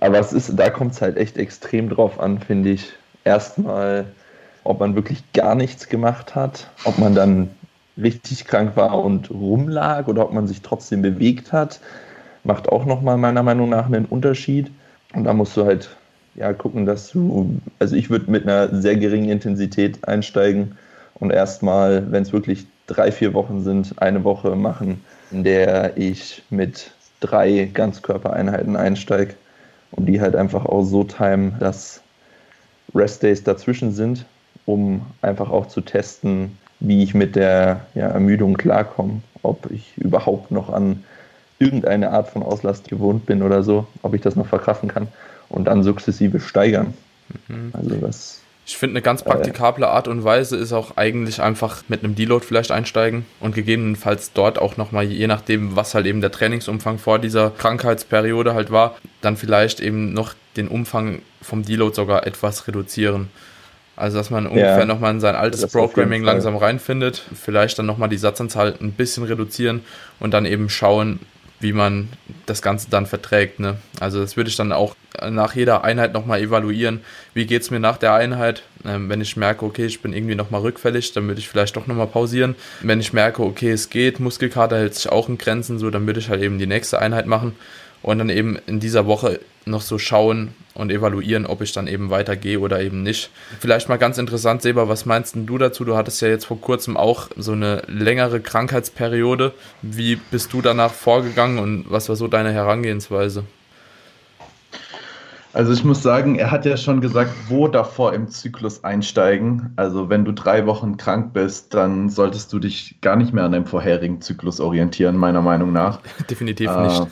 Aber es ist, da kommt es halt echt extrem drauf an, finde ich. Erstmal, ob man wirklich gar nichts gemacht hat, ob man dann richtig krank war und rumlag oder ob man sich trotzdem bewegt hat, macht auch nochmal meiner Meinung nach einen Unterschied. Und da musst du halt ja gucken, dass du, also ich würde mit einer sehr geringen Intensität einsteigen und erstmal, wenn es wirklich drei, vier Wochen sind, eine Woche machen, in der ich mit drei Ganzkörpereinheiten einsteige und die halt einfach auch so timen, dass Restdays dazwischen sind, um einfach auch zu testen, wie ich mit der ja, Ermüdung klarkomme, ob ich überhaupt noch an irgendeine Art von Auslast gewohnt bin oder so, ob ich das noch verkraften kann und dann sukzessive steigern. Mhm. Also das Ich finde, eine ganz praktikable Art und Weise ist auch eigentlich einfach mit einem Deload vielleicht einsteigen und gegebenenfalls dort auch nochmal, je nachdem, was halt eben der Trainingsumfang vor dieser Krankheitsperiode halt war, dann vielleicht eben noch den Umfang vom Deload sogar etwas reduzieren. Also, dass man ungefähr ja, nochmal in sein altes Programming langsam reinfindet, vielleicht dann nochmal die Satzanzahl ein bisschen reduzieren und dann eben schauen, wie man das Ganze dann verträgt. Ne? Also das würde ich dann auch nach jeder Einheit nochmal evaluieren. Wie geht es mir nach der Einheit? Ähm, wenn ich merke, okay, ich bin irgendwie nochmal rückfällig, dann würde ich vielleicht doch nochmal pausieren. Wenn ich merke, okay, es geht, Muskelkater hält sich auch in Grenzen, so, dann würde ich halt eben die nächste Einheit machen und dann eben in dieser Woche noch so schauen und evaluieren, ob ich dann eben weitergehe oder eben nicht. Vielleicht mal ganz interessant, Seba, was meinst du dazu? Du hattest ja jetzt vor kurzem auch so eine längere Krankheitsperiode. Wie bist du danach vorgegangen und was war so deine Herangehensweise? Also ich muss sagen, er hat ja schon gesagt, wo davor im Zyklus einsteigen. Also wenn du drei Wochen krank bist, dann solltest du dich gar nicht mehr an deinem vorherigen Zyklus orientieren, meiner Meinung nach. Definitiv äh, nicht.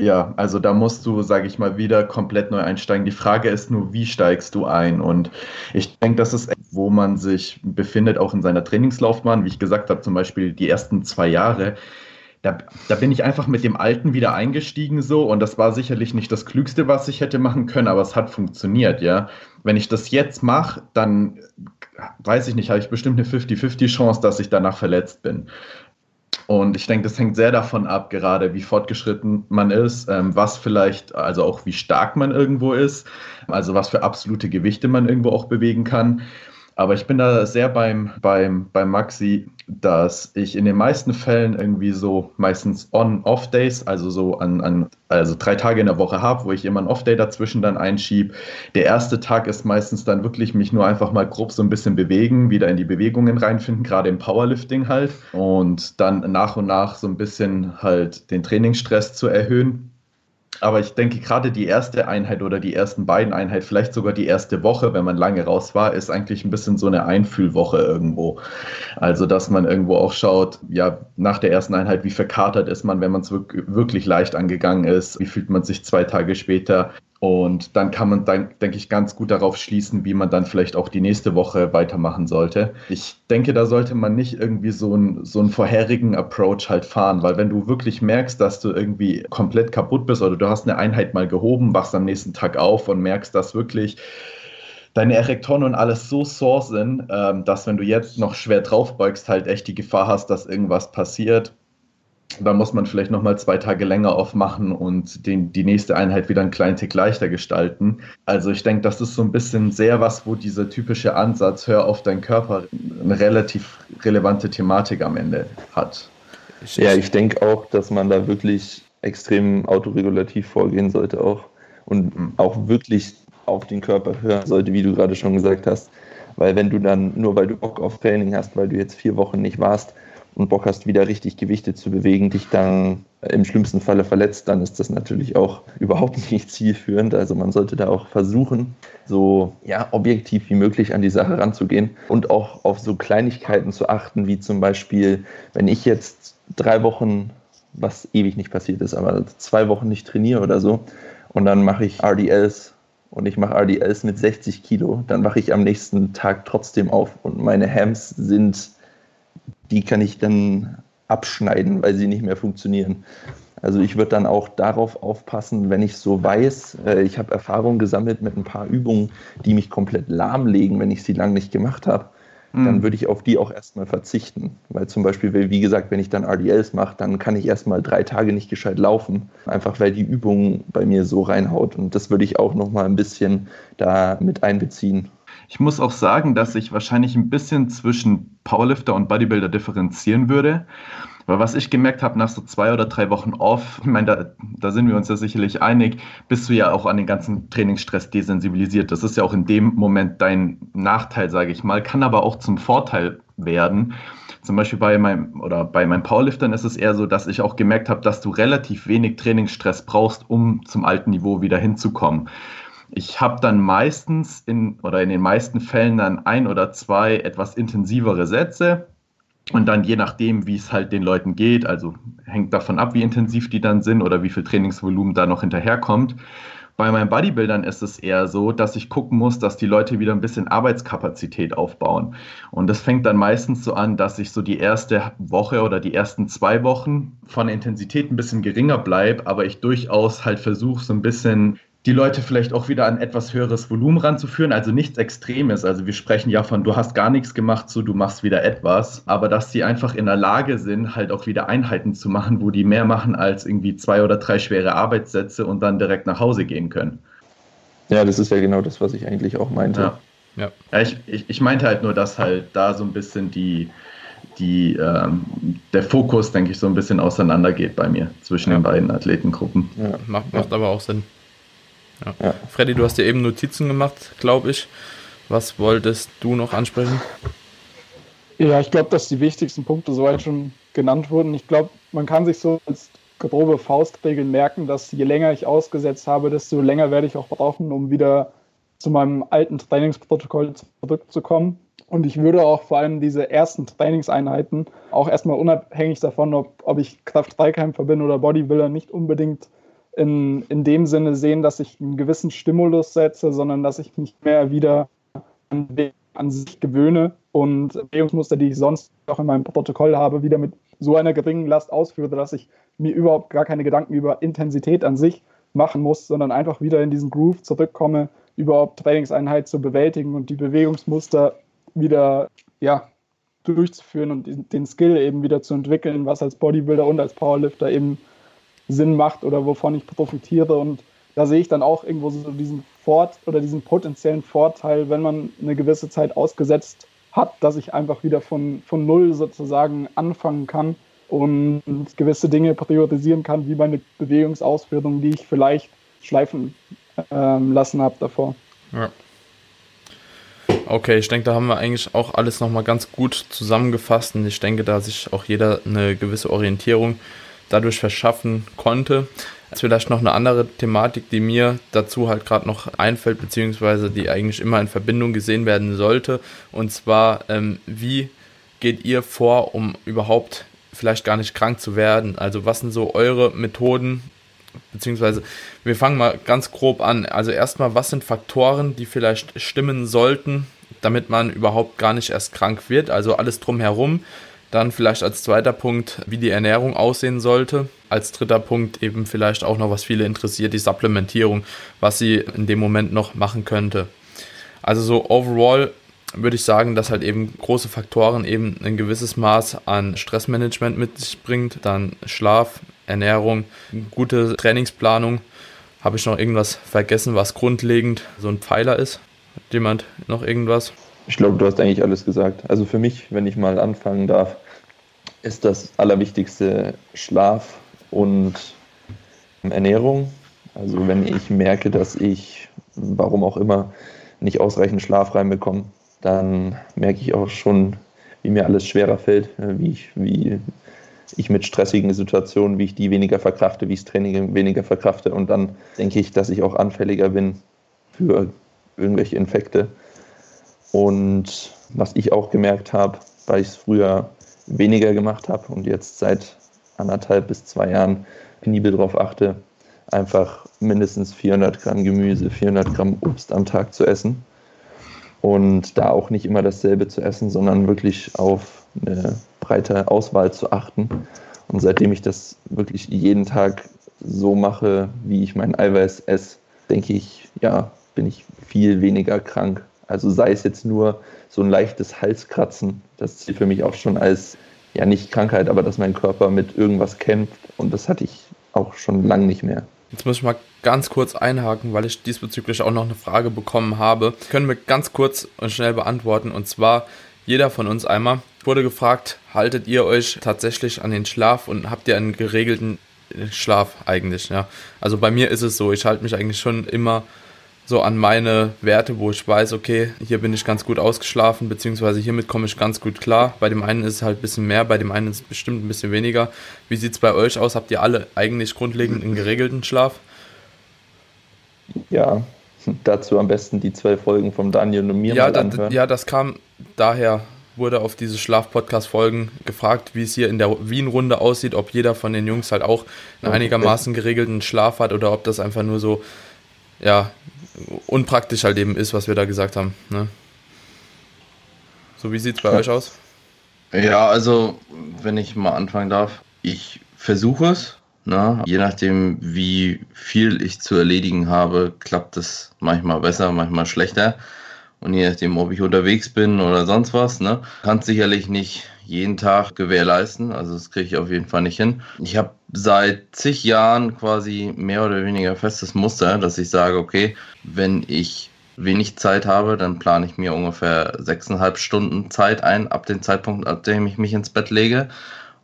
Ja, also da musst du, sage ich mal, wieder komplett neu einsteigen. Die Frage ist nur, wie steigst du ein? Und ich denke, das ist, wo man sich befindet, auch in seiner Trainingslaufbahn. Wie ich gesagt habe, zum Beispiel die ersten zwei Jahre. Da, da, bin ich einfach mit dem Alten wieder eingestiegen so und das war sicherlich nicht das Klügste, was ich hätte machen können, aber es hat funktioniert, ja. Wenn ich das jetzt mache, dann weiß ich nicht, habe ich bestimmt eine 50-50 Chance, dass ich danach verletzt bin. Und ich denke, das hängt sehr davon ab, gerade wie fortgeschritten man ist, ähm, was vielleicht, also auch wie stark man irgendwo ist, also was für absolute Gewichte man irgendwo auch bewegen kann. Aber ich bin da sehr beim, beim, beim Maxi, dass ich in den meisten Fällen irgendwie so meistens On-Off-Days, also so an, an also drei Tage in der Woche habe, wo ich immer ein Off-Day dazwischen dann einschiebe. Der erste Tag ist meistens dann wirklich mich nur einfach mal grob so ein bisschen bewegen, wieder in die Bewegungen reinfinden, gerade im Powerlifting halt. Und dann nach und nach so ein bisschen halt den Trainingsstress zu erhöhen aber ich denke, gerade die erste Einheit oder die ersten beiden Einheiten, vielleicht sogar die erste Woche, wenn man lange raus war, ist eigentlich ein bisschen so eine Einfühlwoche irgendwo. Also, dass man irgendwo auch schaut, ja, nach der ersten Einheit, wie verkatert ist man, wenn man es wirklich leicht angegangen ist, wie fühlt man sich zwei Tage später, und dann kann man, dann, denke ich, ganz gut darauf schließen, wie man dann vielleicht auch die nächste Woche weitermachen sollte. Ich denke, da sollte man nicht irgendwie so, ein, so einen vorherigen Approach halt fahren, weil wenn du wirklich merkst, dass du irgendwie komplett kaputt bist oder du hast eine Einheit mal gehoben, wachst am nächsten Tag auf und merkst, dass wirklich deine Erektoren und alles so sore sind, ähm, dass wenn du jetzt noch schwer draufbeugst, halt echt die Gefahr hast, dass irgendwas passiert da muss man vielleicht nochmal zwei Tage länger aufmachen und den, die nächste Einheit wieder einen kleinen Tick leichter gestalten. Also ich denke, das ist so ein bisschen sehr was, wo dieser typische Ansatz, hör auf deinen Körper, eine relativ relevante Thematik am Ende hat. Ja, ich denke auch, dass man da wirklich extrem autoregulativ vorgehen sollte auch und auch wirklich auf den Körper hören sollte, wie du gerade schon gesagt hast. Weil wenn du dann, nur weil du Bock auf Training hast, weil du jetzt vier Wochen nicht warst, und Bock hast, wieder richtig Gewichte zu bewegen, dich dann im schlimmsten Falle verletzt, dann ist das natürlich auch überhaupt nicht zielführend. Also man sollte da auch versuchen, so ja, objektiv wie möglich an die Sache ranzugehen und auch auf so Kleinigkeiten zu achten, wie zum Beispiel, wenn ich jetzt drei Wochen, was ewig nicht passiert ist, aber zwei Wochen nicht trainiere oder so, und dann mache ich RDLs und ich mache RDLs mit 60 Kilo, dann wache ich am nächsten Tag trotzdem auf und meine Hams sind die kann ich dann abschneiden, weil sie nicht mehr funktionieren. Also ich würde dann auch darauf aufpassen, wenn ich so weiß, äh, ich habe Erfahrung gesammelt mit ein paar Übungen, die mich komplett lahmlegen, wenn ich sie lang nicht gemacht habe, mhm. dann würde ich auf die auch erstmal verzichten. Weil zum Beispiel, wie gesagt, wenn ich dann RDLs mache, dann kann ich erstmal drei Tage nicht gescheit laufen, einfach weil die Übung bei mir so reinhaut. Und das würde ich auch nochmal ein bisschen da mit einbeziehen. Ich muss auch sagen, dass ich wahrscheinlich ein bisschen zwischen Powerlifter und Bodybuilder differenzieren würde. Weil was ich gemerkt habe nach so zwei oder drei Wochen off, ich meine, da, da sind wir uns ja sicherlich einig, bist du ja auch an den ganzen Trainingsstress desensibilisiert. Das ist ja auch in dem Moment dein Nachteil, sage ich mal, kann aber auch zum Vorteil werden. Zum Beispiel bei meinem oder bei meinen Powerliftern ist es eher so, dass ich auch gemerkt habe, dass du relativ wenig Trainingsstress brauchst, um zum alten Niveau wieder hinzukommen. Ich habe dann meistens in oder in den meisten Fällen dann ein oder zwei etwas intensivere Sätze und dann je nachdem, wie es halt den Leuten geht, also hängt davon ab, wie intensiv die dann sind oder wie viel Trainingsvolumen da noch hinterherkommt. Bei meinen Bodybuildern ist es eher so, dass ich gucken muss, dass die Leute wieder ein bisschen Arbeitskapazität aufbauen. Und das fängt dann meistens so an, dass ich so die erste Woche oder die ersten zwei Wochen von Intensität ein bisschen geringer bleibe, aber ich durchaus halt versuche, so ein bisschen die Leute vielleicht auch wieder an etwas höheres Volumen ranzuführen, also nichts Extremes. Also wir sprechen ja von, du hast gar nichts gemacht, so du machst wieder etwas, aber dass sie einfach in der Lage sind, halt auch wieder Einheiten zu machen, wo die mehr machen als irgendwie zwei oder drei schwere Arbeitssätze und dann direkt nach Hause gehen können. Ja, das ist ja genau das, was ich eigentlich auch meinte. Ja. Ja. ja ich, ich, ich meinte halt nur, dass halt da so ein bisschen die, die, ähm, der Fokus, denke ich, so ein bisschen auseinandergeht bei mir zwischen ja. den beiden Athletengruppen. Ja. Macht, macht aber auch Sinn. Ja. ja. Freddy, du hast dir eben Notizen gemacht, glaube ich. Was wolltest du noch ansprechen? Ja, ich glaube, dass die wichtigsten Punkte soweit schon genannt wurden. Ich glaube, man kann sich so als grobe Faustregel merken, dass je länger ich ausgesetzt habe, desto länger werde ich auch brauchen, um wieder zu meinem alten Trainingsprotokoll zurückzukommen. Und ich würde auch vor allem diese ersten Trainingseinheiten auch erstmal unabhängig davon, ob, ob ich Kraft-3-Kämpfer bin oder Bodybuilder, nicht unbedingt in, in dem Sinne sehen, dass ich einen gewissen Stimulus setze, sondern dass ich mich mehr wieder an, an sich gewöhne und Bewegungsmuster, die ich sonst auch in meinem Protokoll habe, wieder mit so einer geringen Last ausführe, dass ich mir überhaupt gar keine Gedanken über Intensität an sich machen muss, sondern einfach wieder in diesen Groove zurückkomme, überhaupt Trainingseinheit zu bewältigen und die Bewegungsmuster wieder ja, durchzuführen und den Skill eben wieder zu entwickeln, was als Bodybuilder und als Powerlifter eben Sinn macht oder wovon ich profitiere. Und da sehe ich dann auch irgendwo so diesen Fort oder diesen potenziellen Vorteil, wenn man eine gewisse Zeit ausgesetzt hat, dass ich einfach wieder von, von Null sozusagen anfangen kann und gewisse Dinge priorisieren kann, wie meine Bewegungsausführung, die ich vielleicht schleifen ähm, lassen habe davor. Ja. Okay, ich denke, da haben wir eigentlich auch alles nochmal ganz gut zusammengefasst und ich denke, da sich auch jeder eine gewisse Orientierung dadurch verschaffen konnte. Jetzt vielleicht noch eine andere Thematik, die mir dazu halt gerade noch einfällt, beziehungsweise die eigentlich immer in Verbindung gesehen werden sollte. Und zwar, ähm, wie geht ihr vor, um überhaupt vielleicht gar nicht krank zu werden? Also was sind so eure Methoden? Beziehungsweise wir fangen mal ganz grob an. Also erstmal, was sind Faktoren, die vielleicht stimmen sollten, damit man überhaupt gar nicht erst krank wird? Also alles drumherum. Dann vielleicht als zweiter Punkt, wie die Ernährung aussehen sollte. Als dritter Punkt eben vielleicht auch noch, was viele interessiert, die Supplementierung, was sie in dem Moment noch machen könnte. Also so overall würde ich sagen, dass halt eben große Faktoren eben ein gewisses Maß an Stressmanagement mit sich bringt, dann Schlaf, Ernährung, gute Trainingsplanung. Habe ich noch irgendwas vergessen, was grundlegend so ein Pfeiler ist? Hat jemand noch irgendwas? Ich glaube, du hast eigentlich alles gesagt. Also für mich, wenn ich mal anfangen darf, ist das Allerwichtigste Schlaf und Ernährung. Also wenn ich merke, dass ich, warum auch immer, nicht ausreichend Schlaf reinbekomme, dann merke ich auch schon, wie mir alles schwerer fällt, wie ich, wie ich mit stressigen Situationen, wie ich die weniger verkrafte, wie ich das Training weniger verkrafte. Und dann denke ich, dass ich auch anfälliger bin für irgendwelche Infekte. Und was ich auch gemerkt habe, weil ich es früher weniger gemacht habe und jetzt seit anderthalb bis zwei Jahren penibel darauf achte, einfach mindestens 400 Gramm Gemüse, 400 Gramm Obst am Tag zu essen. Und da auch nicht immer dasselbe zu essen, sondern wirklich auf eine breite Auswahl zu achten. Und seitdem ich das wirklich jeden Tag so mache, wie ich mein Eiweiß esse, denke ich, ja, bin ich viel weniger krank also sei es jetzt nur so ein leichtes Halskratzen, das zählt für mich auch schon als, ja nicht Krankheit, aber dass mein Körper mit irgendwas kämpft und das hatte ich auch schon lange nicht mehr. Jetzt muss ich mal ganz kurz einhaken, weil ich diesbezüglich auch noch eine Frage bekommen habe. Können wir ganz kurz und schnell beantworten und zwar jeder von uns einmal wurde gefragt, haltet ihr euch tatsächlich an den Schlaf und habt ihr einen geregelten Schlaf eigentlich, ja? Also bei mir ist es so, ich halte mich eigentlich schon immer so an meine Werte, wo ich weiß, okay, hier bin ich ganz gut ausgeschlafen, beziehungsweise hiermit komme ich ganz gut klar. Bei dem einen ist es halt ein bisschen mehr, bei dem einen ist es bestimmt ein bisschen weniger. Wie sieht es bei euch aus? Habt ihr alle eigentlich grundlegend einen geregelten Schlaf? Ja, dazu am besten die zwei Folgen vom Daniel und mir ja, da, ja, das kam daher, wurde auf diese Schlaf-Podcast-Folgen gefragt, wie es hier in der Wien-Runde aussieht, ob jeder von den Jungs halt auch einen einigermaßen geregelten Schlaf hat oder ob das einfach nur so, ja, unpraktisch halt eben ist, was wir da gesagt haben. Ne? So, wie sieht es bei ja. euch aus? Ja, also, wenn ich mal anfangen darf, ich versuche es, Ne? Je nachdem, wie viel ich zu erledigen habe, klappt es manchmal besser, manchmal schlechter. Und je nachdem, ob ich unterwegs bin oder sonst was, ne, kann es sicherlich nicht jeden Tag gewährleisten. Also das kriege ich auf jeden Fall nicht hin. Ich habe seit zig Jahren quasi mehr oder weniger festes Muster, dass ich sage, okay, wenn ich wenig Zeit habe, dann plane ich mir ungefähr sechseinhalb Stunden Zeit ein, ab dem Zeitpunkt, ab dem ich mich ins Bett lege.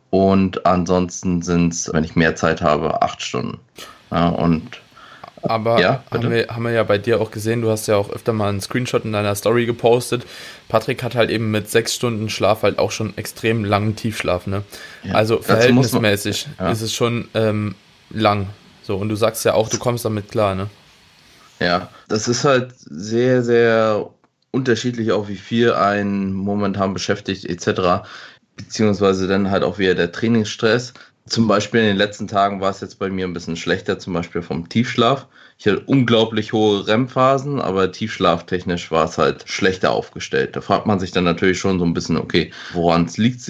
Und ansonsten sind es, wenn ich mehr Zeit habe, acht Stunden. Ja, und aber ja, haben, wir, haben wir ja bei dir auch gesehen, du hast ja auch öfter mal einen Screenshot in deiner Story gepostet. Patrick hat halt eben mit sechs Stunden Schlaf halt auch schon extrem langen Tiefschlaf, ne? Ja, also verhältnismäßig man, ja. ist es schon ähm, lang. So, und du sagst ja auch, du kommst damit klar, ne? Ja, das ist halt sehr, sehr unterschiedlich auch, wie viel einen momentan beschäftigt, etc. Beziehungsweise dann halt auch wieder der Trainingsstress. Zum Beispiel in den letzten Tagen war es jetzt bei mir ein bisschen schlechter, zum Beispiel vom Tiefschlaf. Ich hatte unglaublich hohe REM-Phasen, aber tiefschlaftechnisch war es halt schlechter aufgestellt. Da fragt man sich dann natürlich schon so ein bisschen, okay, woran liegt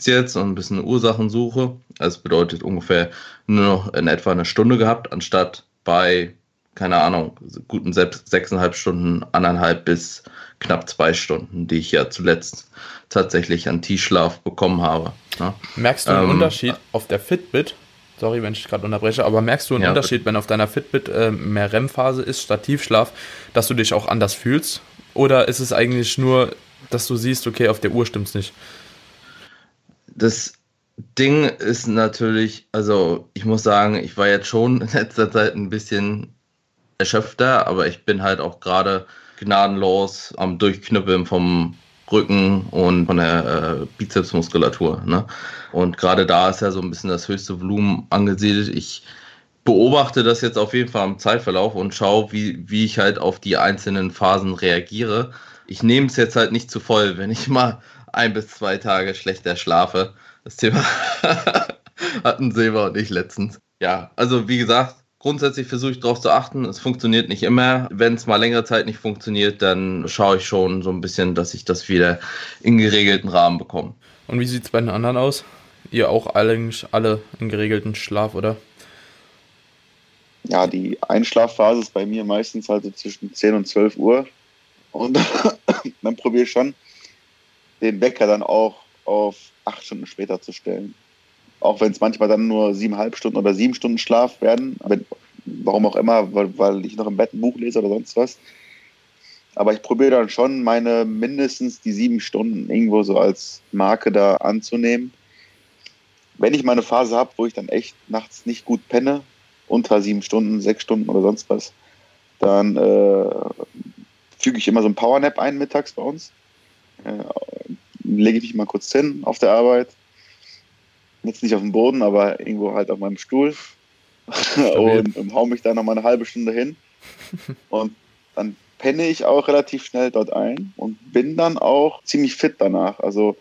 es jetzt und ein bisschen Ursachensuche. Also bedeutet ungefähr nur noch in etwa eine Stunde gehabt, anstatt bei, keine Ahnung, guten sechseinhalb Stunden, anderthalb bis knapp zwei Stunden, die ich ja zuletzt tatsächlich an Tiefschlaf bekommen habe. Ne? Merkst du einen ähm, Unterschied auf der Fitbit? Sorry, wenn ich gerade unterbreche, aber merkst du einen ja, Unterschied, wenn auf deiner Fitbit äh, mehr REM-Phase ist statt Tiefschlaf, dass du dich auch anders fühlst? Oder ist es eigentlich nur, dass du siehst, okay, auf der Uhr stimmt es nicht? Das Ding ist natürlich, also ich muss sagen, ich war jetzt schon in letzter Zeit ein bisschen erschöpfter, aber ich bin halt auch gerade gnadenlos am Durchknüppeln vom Rücken und von der äh, Bizepsmuskulatur. Ne? Und gerade da ist ja so ein bisschen das höchste Volumen angesiedelt. Ich beobachte das jetzt auf jeden Fall im Zeitverlauf und schaue, wie, wie ich halt auf die einzelnen Phasen reagiere. Ich nehme es jetzt halt nicht zu voll, wenn ich mal ein bis zwei Tage schlechter schlafe. Das Thema hatten Silber und ich letztens. Ja, also wie gesagt, Grundsätzlich versuche ich darauf zu achten. Es funktioniert nicht immer. Wenn es mal längere Zeit nicht funktioniert, dann schaue ich schon so ein bisschen, dass ich das wieder in geregelten Rahmen bekomme. Und wie sieht es bei den anderen aus? Ihr auch alle, alle in geregelten Schlaf, oder? Ja, die Einschlafphase ist bei mir meistens halt so zwischen 10 und 12 Uhr. Und dann probiere ich schon, den Wecker dann auch auf acht Stunden später zu stellen auch wenn es manchmal dann nur siebeneinhalb Stunden oder sieben Stunden Schlaf werden, aber warum auch immer, weil, weil ich noch im Bett ein Buch lese oder sonst was. Aber ich probiere dann schon, meine mindestens die sieben Stunden irgendwo so als Marke da anzunehmen. Wenn ich meine Phase habe, wo ich dann echt nachts nicht gut penne, unter sieben Stunden, sechs Stunden oder sonst was, dann äh, füge ich immer so ein Powernap ein mittags bei uns. Äh, lege ich mich mal kurz hin auf der Arbeit, jetzt nicht auf dem Boden, aber irgendwo halt auf meinem Stuhl und, und hau mich da noch mal eine halbe Stunde hin und dann penne ich auch relativ schnell dort ein und bin dann auch ziemlich fit danach. Also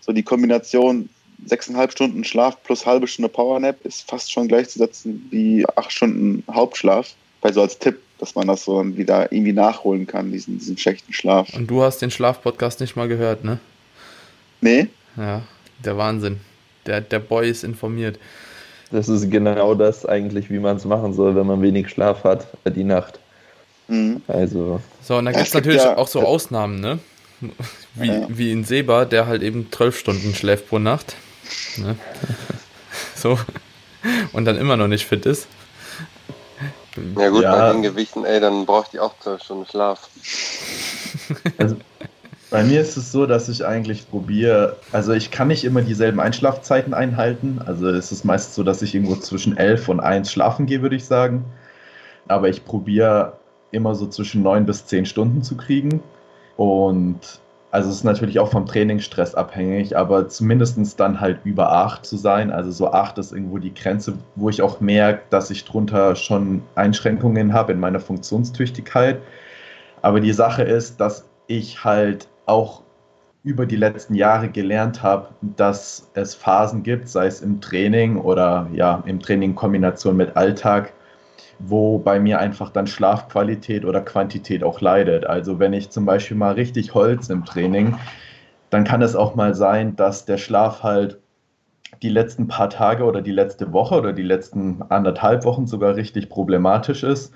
so die Kombination sechseinhalb Stunden Schlaf plus halbe Stunde Powernap ist fast schon gleichzusetzen wie acht Stunden Hauptschlaf. Bei so als Tipp, dass man das so wieder irgendwie nachholen kann, diesen, diesen schlechten Schlaf. Und du hast den Schlaf-Podcast nicht mal gehört, ne? Nee. Ja, der Wahnsinn. Der, der Boy ist informiert. Das ist genau das eigentlich, wie man es machen soll, wenn man wenig Schlaf hat, äh, die Nacht. Mhm. Also. So, und da gibt es natürlich ja, auch so Ausnahmen, ne? Wie, ja. wie in Seba, der halt eben zwölf Stunden schläft pro Nacht. Ne? so. Und dann immer noch nicht fit ist. Ja gut, ja. bei den Gewichten, ey, dann braucht ich auch zwölf Stunden Schlaf. Also, bei mir ist es so, dass ich eigentlich probiere, also ich kann nicht immer dieselben Einschlafzeiten einhalten. Also es ist meist so, dass ich irgendwo zwischen 11 und 1 schlafen gehe, würde ich sagen. Aber ich probiere immer so zwischen 9 bis 10 Stunden zu kriegen. Und also es ist natürlich auch vom Trainingsstress abhängig, aber zumindest dann halt über 8 zu sein. Also so 8 ist irgendwo die Grenze, wo ich auch merke, dass ich drunter schon Einschränkungen habe in meiner Funktionstüchtigkeit. Aber die Sache ist, dass ich halt auch über die letzten Jahre gelernt habe, dass es Phasen gibt, sei es im Training oder ja, im Training in Kombination mit Alltag, wo bei mir einfach dann Schlafqualität oder Quantität auch leidet. Also wenn ich zum Beispiel mal richtig Holz im Training, dann kann es auch mal sein, dass der Schlaf halt die letzten paar Tage oder die letzte Woche oder die letzten anderthalb Wochen sogar richtig problematisch ist.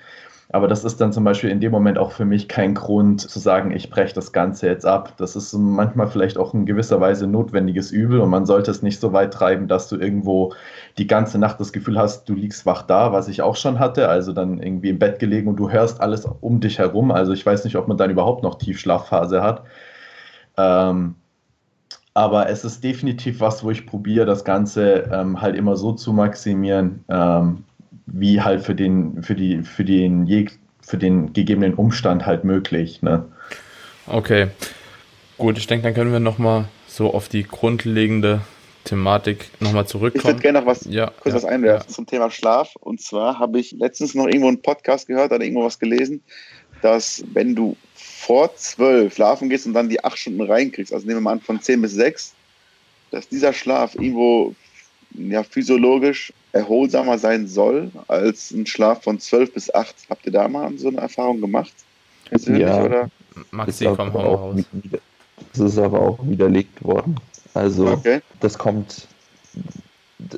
Aber das ist dann zum Beispiel in dem Moment auch für mich kein Grund zu sagen, ich breche das Ganze jetzt ab. Das ist manchmal vielleicht auch in gewisser Weise notwendiges Übel und man sollte es nicht so weit treiben, dass du irgendwo die ganze Nacht das Gefühl hast, du liegst wach da, was ich auch schon hatte. Also dann irgendwie im Bett gelegen und du hörst alles um dich herum. Also ich weiß nicht, ob man dann überhaupt noch Tiefschlafphase hat. Ähm, aber es ist definitiv was, wo ich probiere, das Ganze ähm, halt immer so zu maximieren, ähm, wie halt für den, für die, für den, für den gegebenen Umstand halt möglich. Ne? Okay. Gut, ich denke, dann können wir nochmal so auf die grundlegende Thematik nochmal zurückkommen. Ich würde gerne noch was, ja, kurz ja, was einwerfen ja. zum Thema Schlaf. Und zwar habe ich letztens noch irgendwo einen Podcast gehört oder irgendwo was gelesen, dass wenn du vor zwölf schlafen gehst und dann die acht Stunden reinkriegst, also nehmen wir mal an von zehn bis sechs, dass dieser Schlaf irgendwo ja, physiologisch erholsamer sein soll als ein Schlaf von 12 bis 8. Habt ihr da mal so eine Erfahrung gemacht? Persönlich, ja, oder? Maxi, komm, hau raus. Das ist aber auch widerlegt worden. Also, okay. das kommt.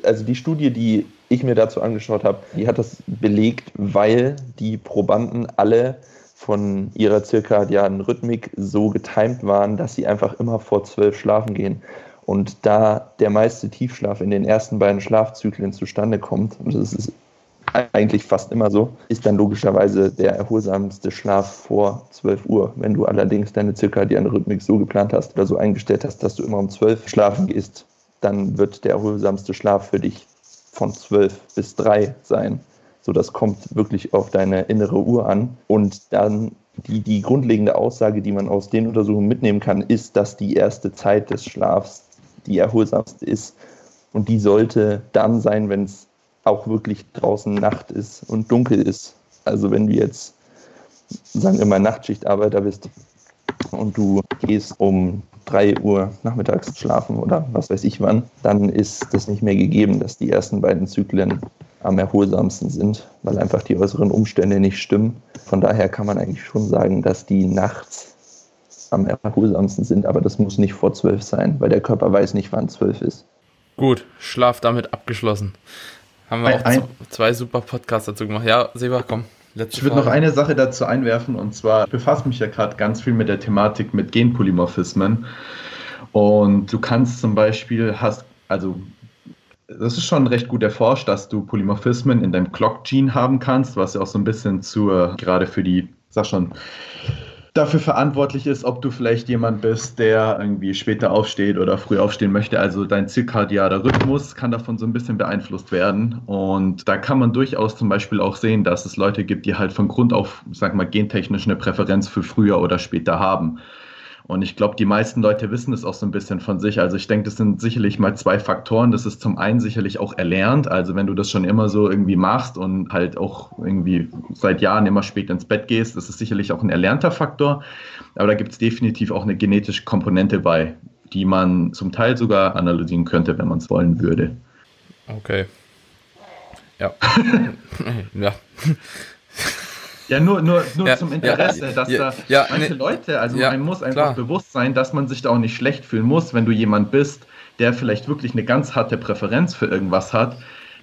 Also, die Studie, die ich mir dazu angeschaut habe, die hat das belegt, weil die Probanden alle von ihrer zirkadianen Rhythmik so getimt waren, dass sie einfach immer vor zwölf schlafen gehen. Und da der meiste Tiefschlaf in den ersten beiden Schlafzyklen zustande kommt, und das ist eigentlich fast immer so, ist dann logischerweise der erholsamste Schlaf vor 12 Uhr. Wenn du allerdings deine zirkadiane Rhythmik so geplant hast oder so eingestellt hast, dass du immer um 12 schlafen gehst, dann wird der erholsamste Schlaf für dich von 12 bis 3 sein. So, das kommt wirklich auf deine innere Uhr an. Und dann die, die grundlegende Aussage, die man aus den Untersuchungen mitnehmen kann, ist, dass die erste Zeit des Schlafs die erholsamste ist. Und die sollte dann sein, wenn es auch wirklich draußen Nacht ist und dunkel ist. Also wenn du jetzt, sagen wir mal, Nachtschichtarbeiter bist und du gehst um 3 Uhr nachmittags schlafen oder was weiß ich wann, dann ist das nicht mehr gegeben, dass die ersten beiden Zyklen am erholsamsten sind, weil einfach die äußeren Umstände nicht stimmen. Von daher kann man eigentlich schon sagen, dass die nachts am erholsamsten sind, aber das muss nicht vor zwölf sein, weil der Körper weiß nicht, wann zwölf ist. Gut, Schlaf damit abgeschlossen. Haben wir ein, auch zwei super Podcasts dazu gemacht. Ja, Seba, komm. Letzte ich würde noch eine Sache dazu einwerfen und zwar ich befasse mich ja gerade ganz viel mit der Thematik mit Genpolymorphismen und du kannst zum Beispiel hast also das ist schon recht gut erforscht, dass du Polymorphismen in deinem Clock-Gene haben kannst, was ja auch so ein bisschen zur, gerade für die, sag schon, dafür verantwortlich ist, ob du vielleicht jemand bist, der irgendwie später aufsteht oder früh aufstehen möchte. Also dein zirkadianer Rhythmus kann davon so ein bisschen beeinflusst werden. Und da kann man durchaus zum Beispiel auch sehen, dass es Leute gibt, die halt von Grund auf, sag mal, gentechnisch eine Präferenz für früher oder später haben. Und ich glaube, die meisten Leute wissen es auch so ein bisschen von sich. Also ich denke, das sind sicherlich mal zwei Faktoren. Das ist zum einen sicherlich auch erlernt. Also wenn du das schon immer so irgendwie machst und halt auch irgendwie seit Jahren immer spät ins Bett gehst, das ist sicherlich auch ein erlernter Faktor. Aber da gibt es definitiv auch eine genetische Komponente bei, die man zum Teil sogar analysieren könnte, wenn man es wollen würde. Okay. Ja. ja. Ja, nur, nur, nur ja, zum Interesse, ja, dass ja, da manche ne, Leute, also man muss einfach klar. bewusst sein, dass man sich da auch nicht schlecht fühlen muss, wenn du jemand bist, der vielleicht wirklich eine ganz harte Präferenz für irgendwas hat,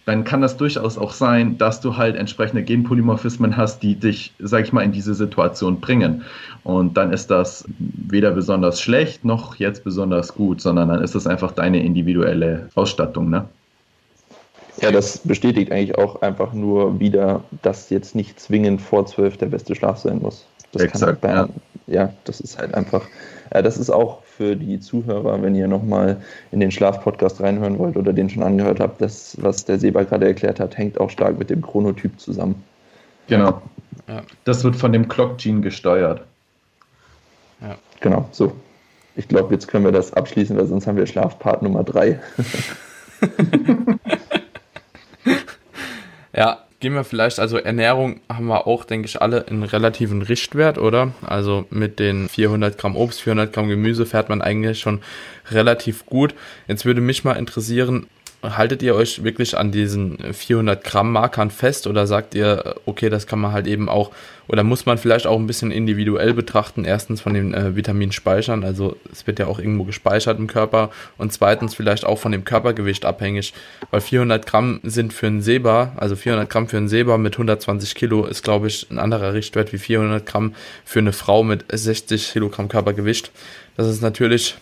dann kann das durchaus auch sein, dass du halt entsprechende Genpolymorphismen hast, die dich, sag ich mal, in diese Situation bringen. Und dann ist das weder besonders schlecht noch jetzt besonders gut, sondern dann ist das einfach deine individuelle Ausstattung, ne? Ja, das bestätigt eigentlich auch einfach nur wieder, dass jetzt nicht zwingend vor zwölf der beste Schlaf sein muss. Das Exakt, kann halt bei, ja. ja, das ist halt einfach, äh, das ist auch für die Zuhörer, wenn ihr nochmal in den Schlafpodcast reinhören wollt oder den schon angehört habt, das, was der Seba gerade erklärt hat, hängt auch stark mit dem Chronotyp zusammen. Genau. Ja. Das wird von dem Clock Gene gesteuert. Ja. Genau, so. Ich glaube, jetzt können wir das abschließen, weil sonst haben wir Schlafpart Nummer drei. Ja, gehen wir vielleicht, also Ernährung haben wir auch, denke ich, alle einen relativen Richtwert, oder? Also mit den 400 Gramm Obst, 400 Gramm Gemüse fährt man eigentlich schon relativ gut. Jetzt würde mich mal interessieren, haltet ihr euch wirklich an diesen 400 Gramm Markern fest oder sagt ihr, okay, das kann man halt eben auch, oder muss man vielleicht auch ein bisschen individuell betrachten, erstens von den äh, Vitaminspeichern, also es wird ja auch irgendwo gespeichert im Körper und zweitens vielleicht auch von dem Körpergewicht abhängig, weil 400 Gramm sind für einen Seba, also 400 Gramm für einen Seba mit 120 Kilo ist, glaube ich, ein anderer Richtwert wie 400 Gramm für eine Frau mit 60 Kilogramm Körpergewicht. Das ist natürlich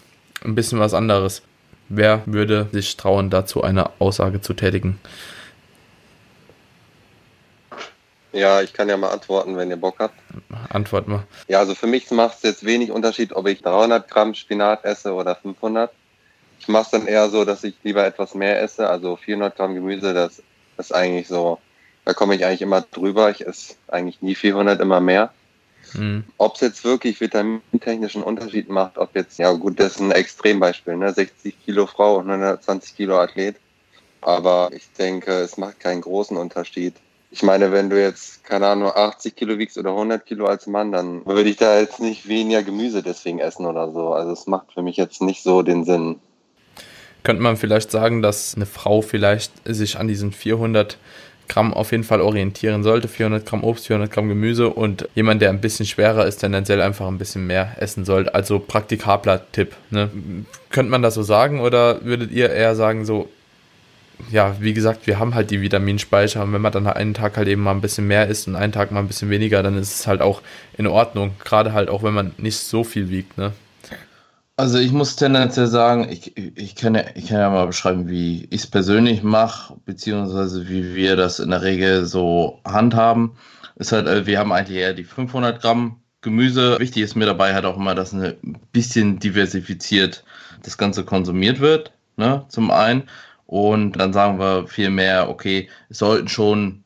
ein bisschen was anderes. Wer würde sich trauen, dazu eine Aussage zu tätigen? Ja, ich kann ja mal antworten, wenn ihr Bock habt. Antwort mal. Ja, also für mich macht es jetzt wenig Unterschied, ob ich 300 Gramm Spinat esse oder 500. Ich mache es dann eher so, dass ich lieber etwas mehr esse. Also 400 Gramm Gemüse, das ist eigentlich so, da komme ich eigentlich immer drüber. Ich esse eigentlich nie 400, immer mehr. Mhm. Ob es jetzt wirklich vitamintechnischen Unterschied macht, ob jetzt, ja gut, das ist ein Extrembeispiel, ne? 60 Kilo Frau und 120 Kilo Athlet. Aber ich denke, es macht keinen großen Unterschied. Ich meine, wenn du jetzt, keine Ahnung, 80 Kilo wiegst oder 100 Kilo als Mann, dann würde ich da jetzt nicht weniger Gemüse deswegen essen oder so. Also es macht für mich jetzt nicht so den Sinn. Könnte man vielleicht sagen, dass eine Frau vielleicht sich an diesen 400 Gramm auf jeden Fall orientieren sollte. 400 Gramm Obst, 400 Gramm Gemüse und jemand, der ein bisschen schwerer ist, tendenziell einfach ein bisschen mehr essen sollte. Also praktikabler Tipp. Ne? Könnte man das so sagen oder würdet ihr eher sagen, so, ja, wie gesagt, wir haben halt die Vitaminspeicher und wenn man dann einen Tag halt eben mal ein bisschen mehr isst und einen Tag mal ein bisschen weniger, dann ist es halt auch in Ordnung. Gerade halt auch, wenn man nicht so viel wiegt, ne? Also ich muss tendenziell sagen, ich, ich, kann, ja, ich kann ja mal beschreiben, wie ich es persönlich mache, beziehungsweise wie wir das in der Regel so handhaben. Ist halt, äh, wir haben eigentlich eher die 500 Gramm Gemüse. Wichtig ist mir dabei halt auch immer, dass ein bisschen diversifiziert das Ganze konsumiert wird, ne, zum einen. Und dann sagen wir viel mehr, okay, es sollten schon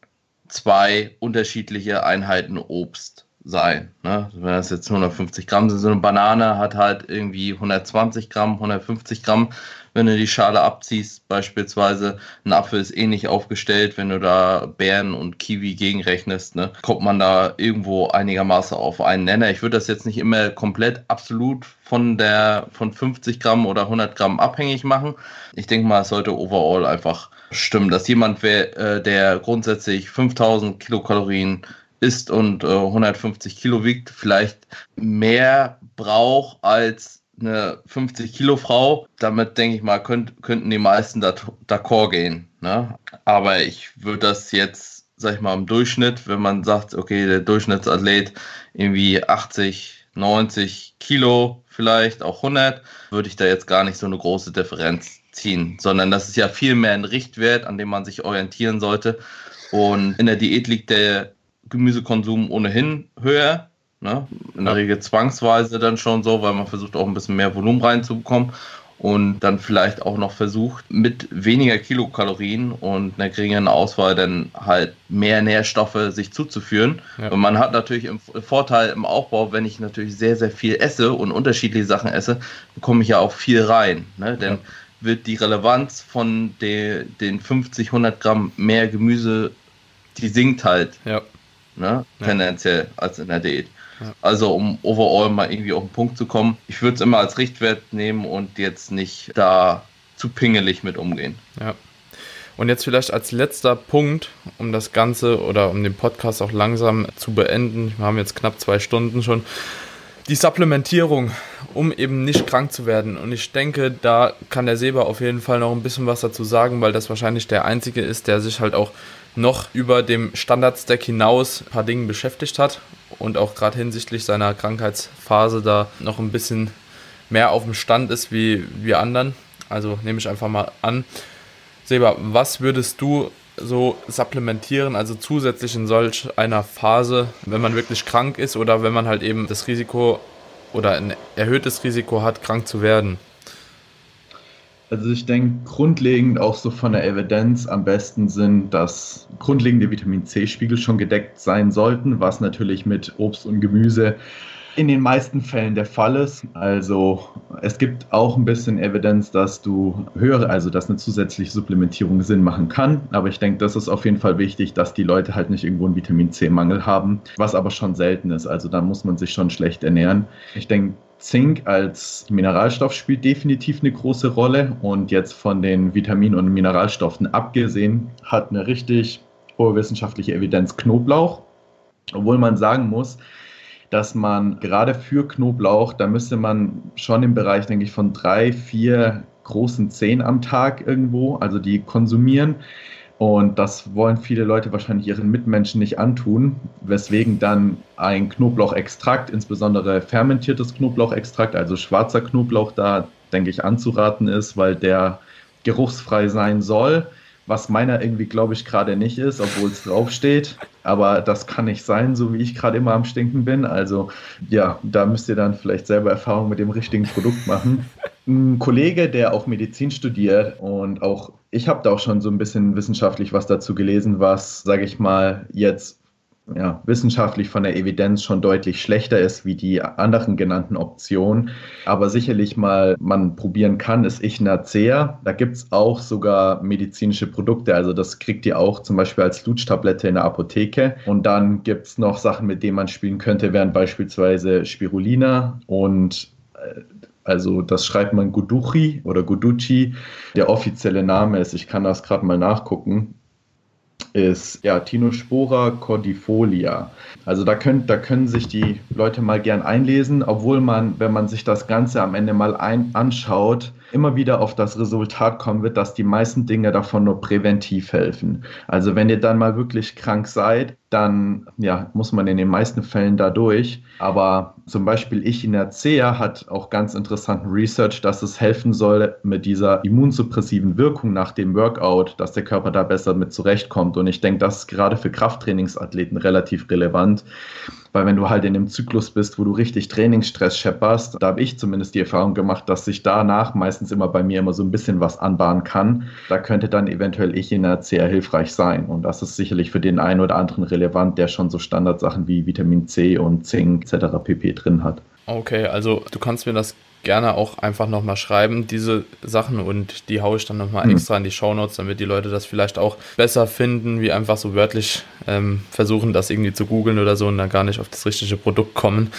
zwei unterschiedliche Einheiten Obst sein. Ne? Wenn das jetzt 150 Gramm sind, so eine Banane hat halt irgendwie 120 Gramm, 150 Gramm. Wenn du die Schale abziehst, beispielsweise, ein Apfel ist ähnlich aufgestellt, wenn du da Beeren und Kiwi gegenrechnest, ne, kommt man da irgendwo einigermaßen auf einen Nenner. Ich würde das jetzt nicht immer komplett absolut von der von 50 Gramm oder 100 Gramm abhängig machen. Ich denke mal, es sollte overall einfach stimmen, dass jemand, äh, der grundsätzlich 5000 Kilokalorien isst und äh, 150 Kilo wiegt, vielleicht mehr braucht als eine 50 Kilo Frau. Damit denke ich mal, könnt, könnten die meisten d'accord gehen. Ne? Aber ich würde das jetzt, sag ich mal, im Durchschnitt, wenn man sagt, okay, der Durchschnittsathlet irgendwie 80, 90 Kilo, vielleicht auch 100, würde ich da jetzt gar nicht so eine große Differenz ziehen, sondern das ist ja viel mehr ein Richtwert, an dem man sich orientieren sollte. Und in der Diät liegt der Gemüsekonsum ohnehin höher. Ne? In der Regel zwangsweise dann schon so, weil man versucht auch ein bisschen mehr Volumen reinzubekommen und dann vielleicht auch noch versucht, mit weniger Kilokalorien und einer geringeren Auswahl dann halt mehr Nährstoffe sich zuzuführen. Ja. Und man hat natürlich im Vorteil im Aufbau, wenn ich natürlich sehr, sehr viel esse und unterschiedliche Sachen esse, bekomme ich ja auch viel rein. Ne? Denn ja. wird die Relevanz von de, den 50, 100 Gramm mehr Gemüse, die sinkt halt. Ja ne? Ja. tendenziell als in der Diät. Ja. Also um overall mal irgendwie auf den Punkt zu kommen. Ich würde es immer als Richtwert nehmen und jetzt nicht da zu pingelig mit umgehen. Ja. Und jetzt vielleicht als letzter Punkt, um das Ganze oder um den Podcast auch langsam zu beenden. Wir haben jetzt knapp zwei Stunden schon. Die Supplementierung, um eben nicht krank zu werden. Und ich denke, da kann der Seba auf jeden Fall noch ein bisschen was dazu sagen, weil das wahrscheinlich der Einzige ist, der sich halt auch noch über dem Standardstack hinaus ein paar Dinge beschäftigt hat und auch gerade hinsichtlich seiner Krankheitsphase da noch ein bisschen mehr auf dem Stand ist wie wir anderen. Also nehme ich einfach mal an. Seba, was würdest du so supplementieren, also zusätzlich in solch einer Phase, wenn man wirklich krank ist oder wenn man halt eben das Risiko oder ein erhöhtes Risiko hat, krank zu werden? Also ich denke, grundlegend auch so von der Evidenz am besten sind, dass grundlegende Vitamin C-Spiegel schon gedeckt sein sollten, was natürlich mit Obst und Gemüse in den meisten Fällen der Fall ist. Also es gibt auch ein bisschen Evidenz, dass du höhere, also dass eine zusätzliche Supplementierung Sinn machen kann. Aber ich denke, das ist auf jeden Fall wichtig, dass die Leute halt nicht irgendwo einen Vitamin C-Mangel haben, was aber schon selten ist. Also da muss man sich schon schlecht ernähren. Ich denke, Zink als Mineralstoff spielt definitiv eine große Rolle und jetzt von den Vitaminen und Mineralstoffen abgesehen hat eine richtig hohe wissenschaftliche Evidenz Knoblauch, obwohl man sagen muss, dass man gerade für Knoblauch, da müsste man schon im Bereich, denke ich, von drei, vier großen Zehen am Tag irgendwo, also die konsumieren. Und das wollen viele Leute wahrscheinlich ihren Mitmenschen nicht antun, weswegen dann ein Knoblauchextrakt, insbesondere fermentiertes Knoblauchextrakt, also schwarzer Knoblauch da, denke ich, anzuraten ist, weil der geruchsfrei sein soll was meiner irgendwie, glaube ich, gerade nicht ist, obwohl es draufsteht. Aber das kann nicht sein, so wie ich gerade immer am Stinken bin. Also ja, da müsst ihr dann vielleicht selber Erfahrung mit dem richtigen Produkt machen. Ein Kollege, der auch Medizin studiert und auch ich habe da auch schon so ein bisschen wissenschaftlich was dazu gelesen, was, sage ich mal, jetzt ja, wissenschaftlich von der Evidenz schon deutlich schlechter ist wie die anderen genannten Optionen. Aber sicherlich mal man probieren kann, ist Echinacea. Da gibt es auch sogar medizinische Produkte. Also das kriegt ihr auch zum Beispiel als Lutschtablette in der Apotheke. Und dann gibt es noch Sachen, mit denen man spielen könnte, wären beispielsweise Spirulina und äh, also das schreibt man Guduchi oder Guduchi. Der offizielle Name ist, ich kann das gerade mal nachgucken, ist ja Tinospora cordifolia. Also da können, da können sich die Leute mal gern einlesen, obwohl man, wenn man sich das Ganze am Ende mal ein, anschaut, immer wieder auf das Resultat kommen wird, dass die meisten Dinge davon nur präventiv helfen. Also wenn ihr dann mal wirklich krank seid, dann ja, muss man in den meisten Fällen da durch. Aber zum Beispiel Echinacea hat auch ganz interessanten Research, dass es helfen soll mit dieser immunsuppressiven Wirkung nach dem Workout, dass der Körper da besser mit zurechtkommt. Und ich denke, das ist gerade für Krafttrainingsathleten relativ relevant. Weil wenn du halt in einem Zyklus bist, wo du richtig Trainingsstress schepperst, da habe ich zumindest die Erfahrung gemacht, dass sich danach meistens immer bei mir immer so ein bisschen was anbahnen kann. Da könnte dann eventuell ich in der sehr hilfreich sein. Und das ist sicherlich für den einen oder anderen relevant, der schon so Standardsachen wie Vitamin C und Zink etc. pp. drin hat. Okay, also du kannst mir das gerne auch einfach nochmal schreiben, diese Sachen und die haue ich dann nochmal mhm. extra in die Shownotes, damit die Leute das vielleicht auch besser finden, wie einfach so wörtlich ähm, versuchen, das irgendwie zu googeln oder so und dann gar nicht auf das richtige Produkt kommen.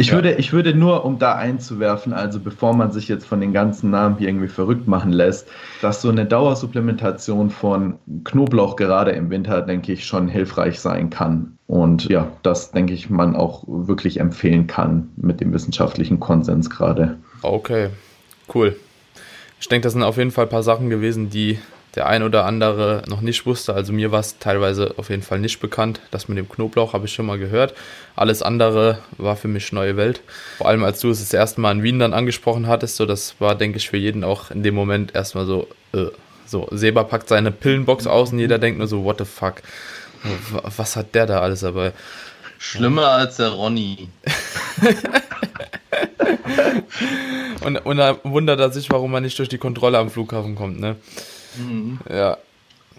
Ich, ja. würde, ich würde nur, um da einzuwerfen, also bevor man sich jetzt von den ganzen Namen hier irgendwie verrückt machen lässt, dass so eine Dauersupplementation von Knoblauch gerade im Winter, denke ich, schon hilfreich sein kann. Und ja, das denke ich, man auch wirklich empfehlen kann mit dem wissenschaftlichen Konsens gerade. Okay, cool. Ich denke, das sind auf jeden Fall ein paar Sachen gewesen, die der ein oder andere noch nicht wusste. Also mir war es teilweise auf jeden Fall nicht bekannt. Das mit dem Knoblauch habe ich schon mal gehört. Alles andere war für mich neue Welt. Vor allem als du es das erste Mal in Wien dann angesprochen hattest, so das war, denke ich, für jeden auch in dem Moment erstmal so, äh, so, Seba packt seine Pillenbox aus und jeder denkt nur so, what the fuck? Was hat der da alles dabei? Schlimmer als der Ronny. und, und da wundert er sich, warum man nicht durch die Kontrolle am Flughafen kommt, ne? Mhm. Ja.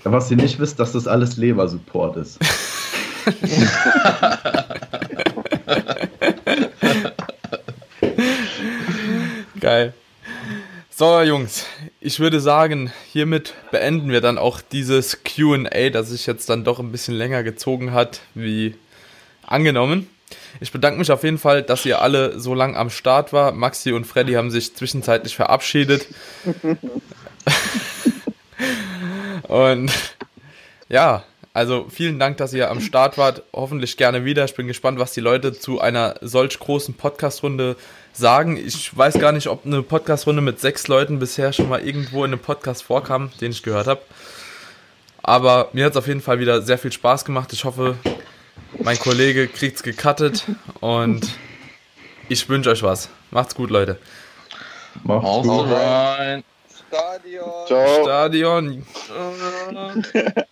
Was ihr nicht wisst, dass das alles Leber-Support ist. Geil. So, Jungs, ich würde sagen, hiermit beenden wir dann auch dieses QA, das sich jetzt dann doch ein bisschen länger gezogen hat, wie angenommen. Ich bedanke mich auf jeden Fall, dass ihr alle so lang am Start war. Maxi und Freddy haben sich zwischenzeitlich verabschiedet. Und ja, also vielen Dank, dass ihr am Start wart. Hoffentlich gerne wieder. Ich bin gespannt, was die Leute zu einer solch großen Podcast-Runde sagen. Ich weiß gar nicht, ob eine Podcast-Runde mit sechs Leuten bisher schon mal irgendwo in einem Podcast vorkam, den ich gehört habe. Aber mir hat es auf jeden Fall wieder sehr viel Spaß gemacht. Ich hoffe, mein Kollege kriegt es gecuttet und ich wünsche euch was. Macht's gut, Leute. Macht's gut. Stadion. Ciao. Stadion.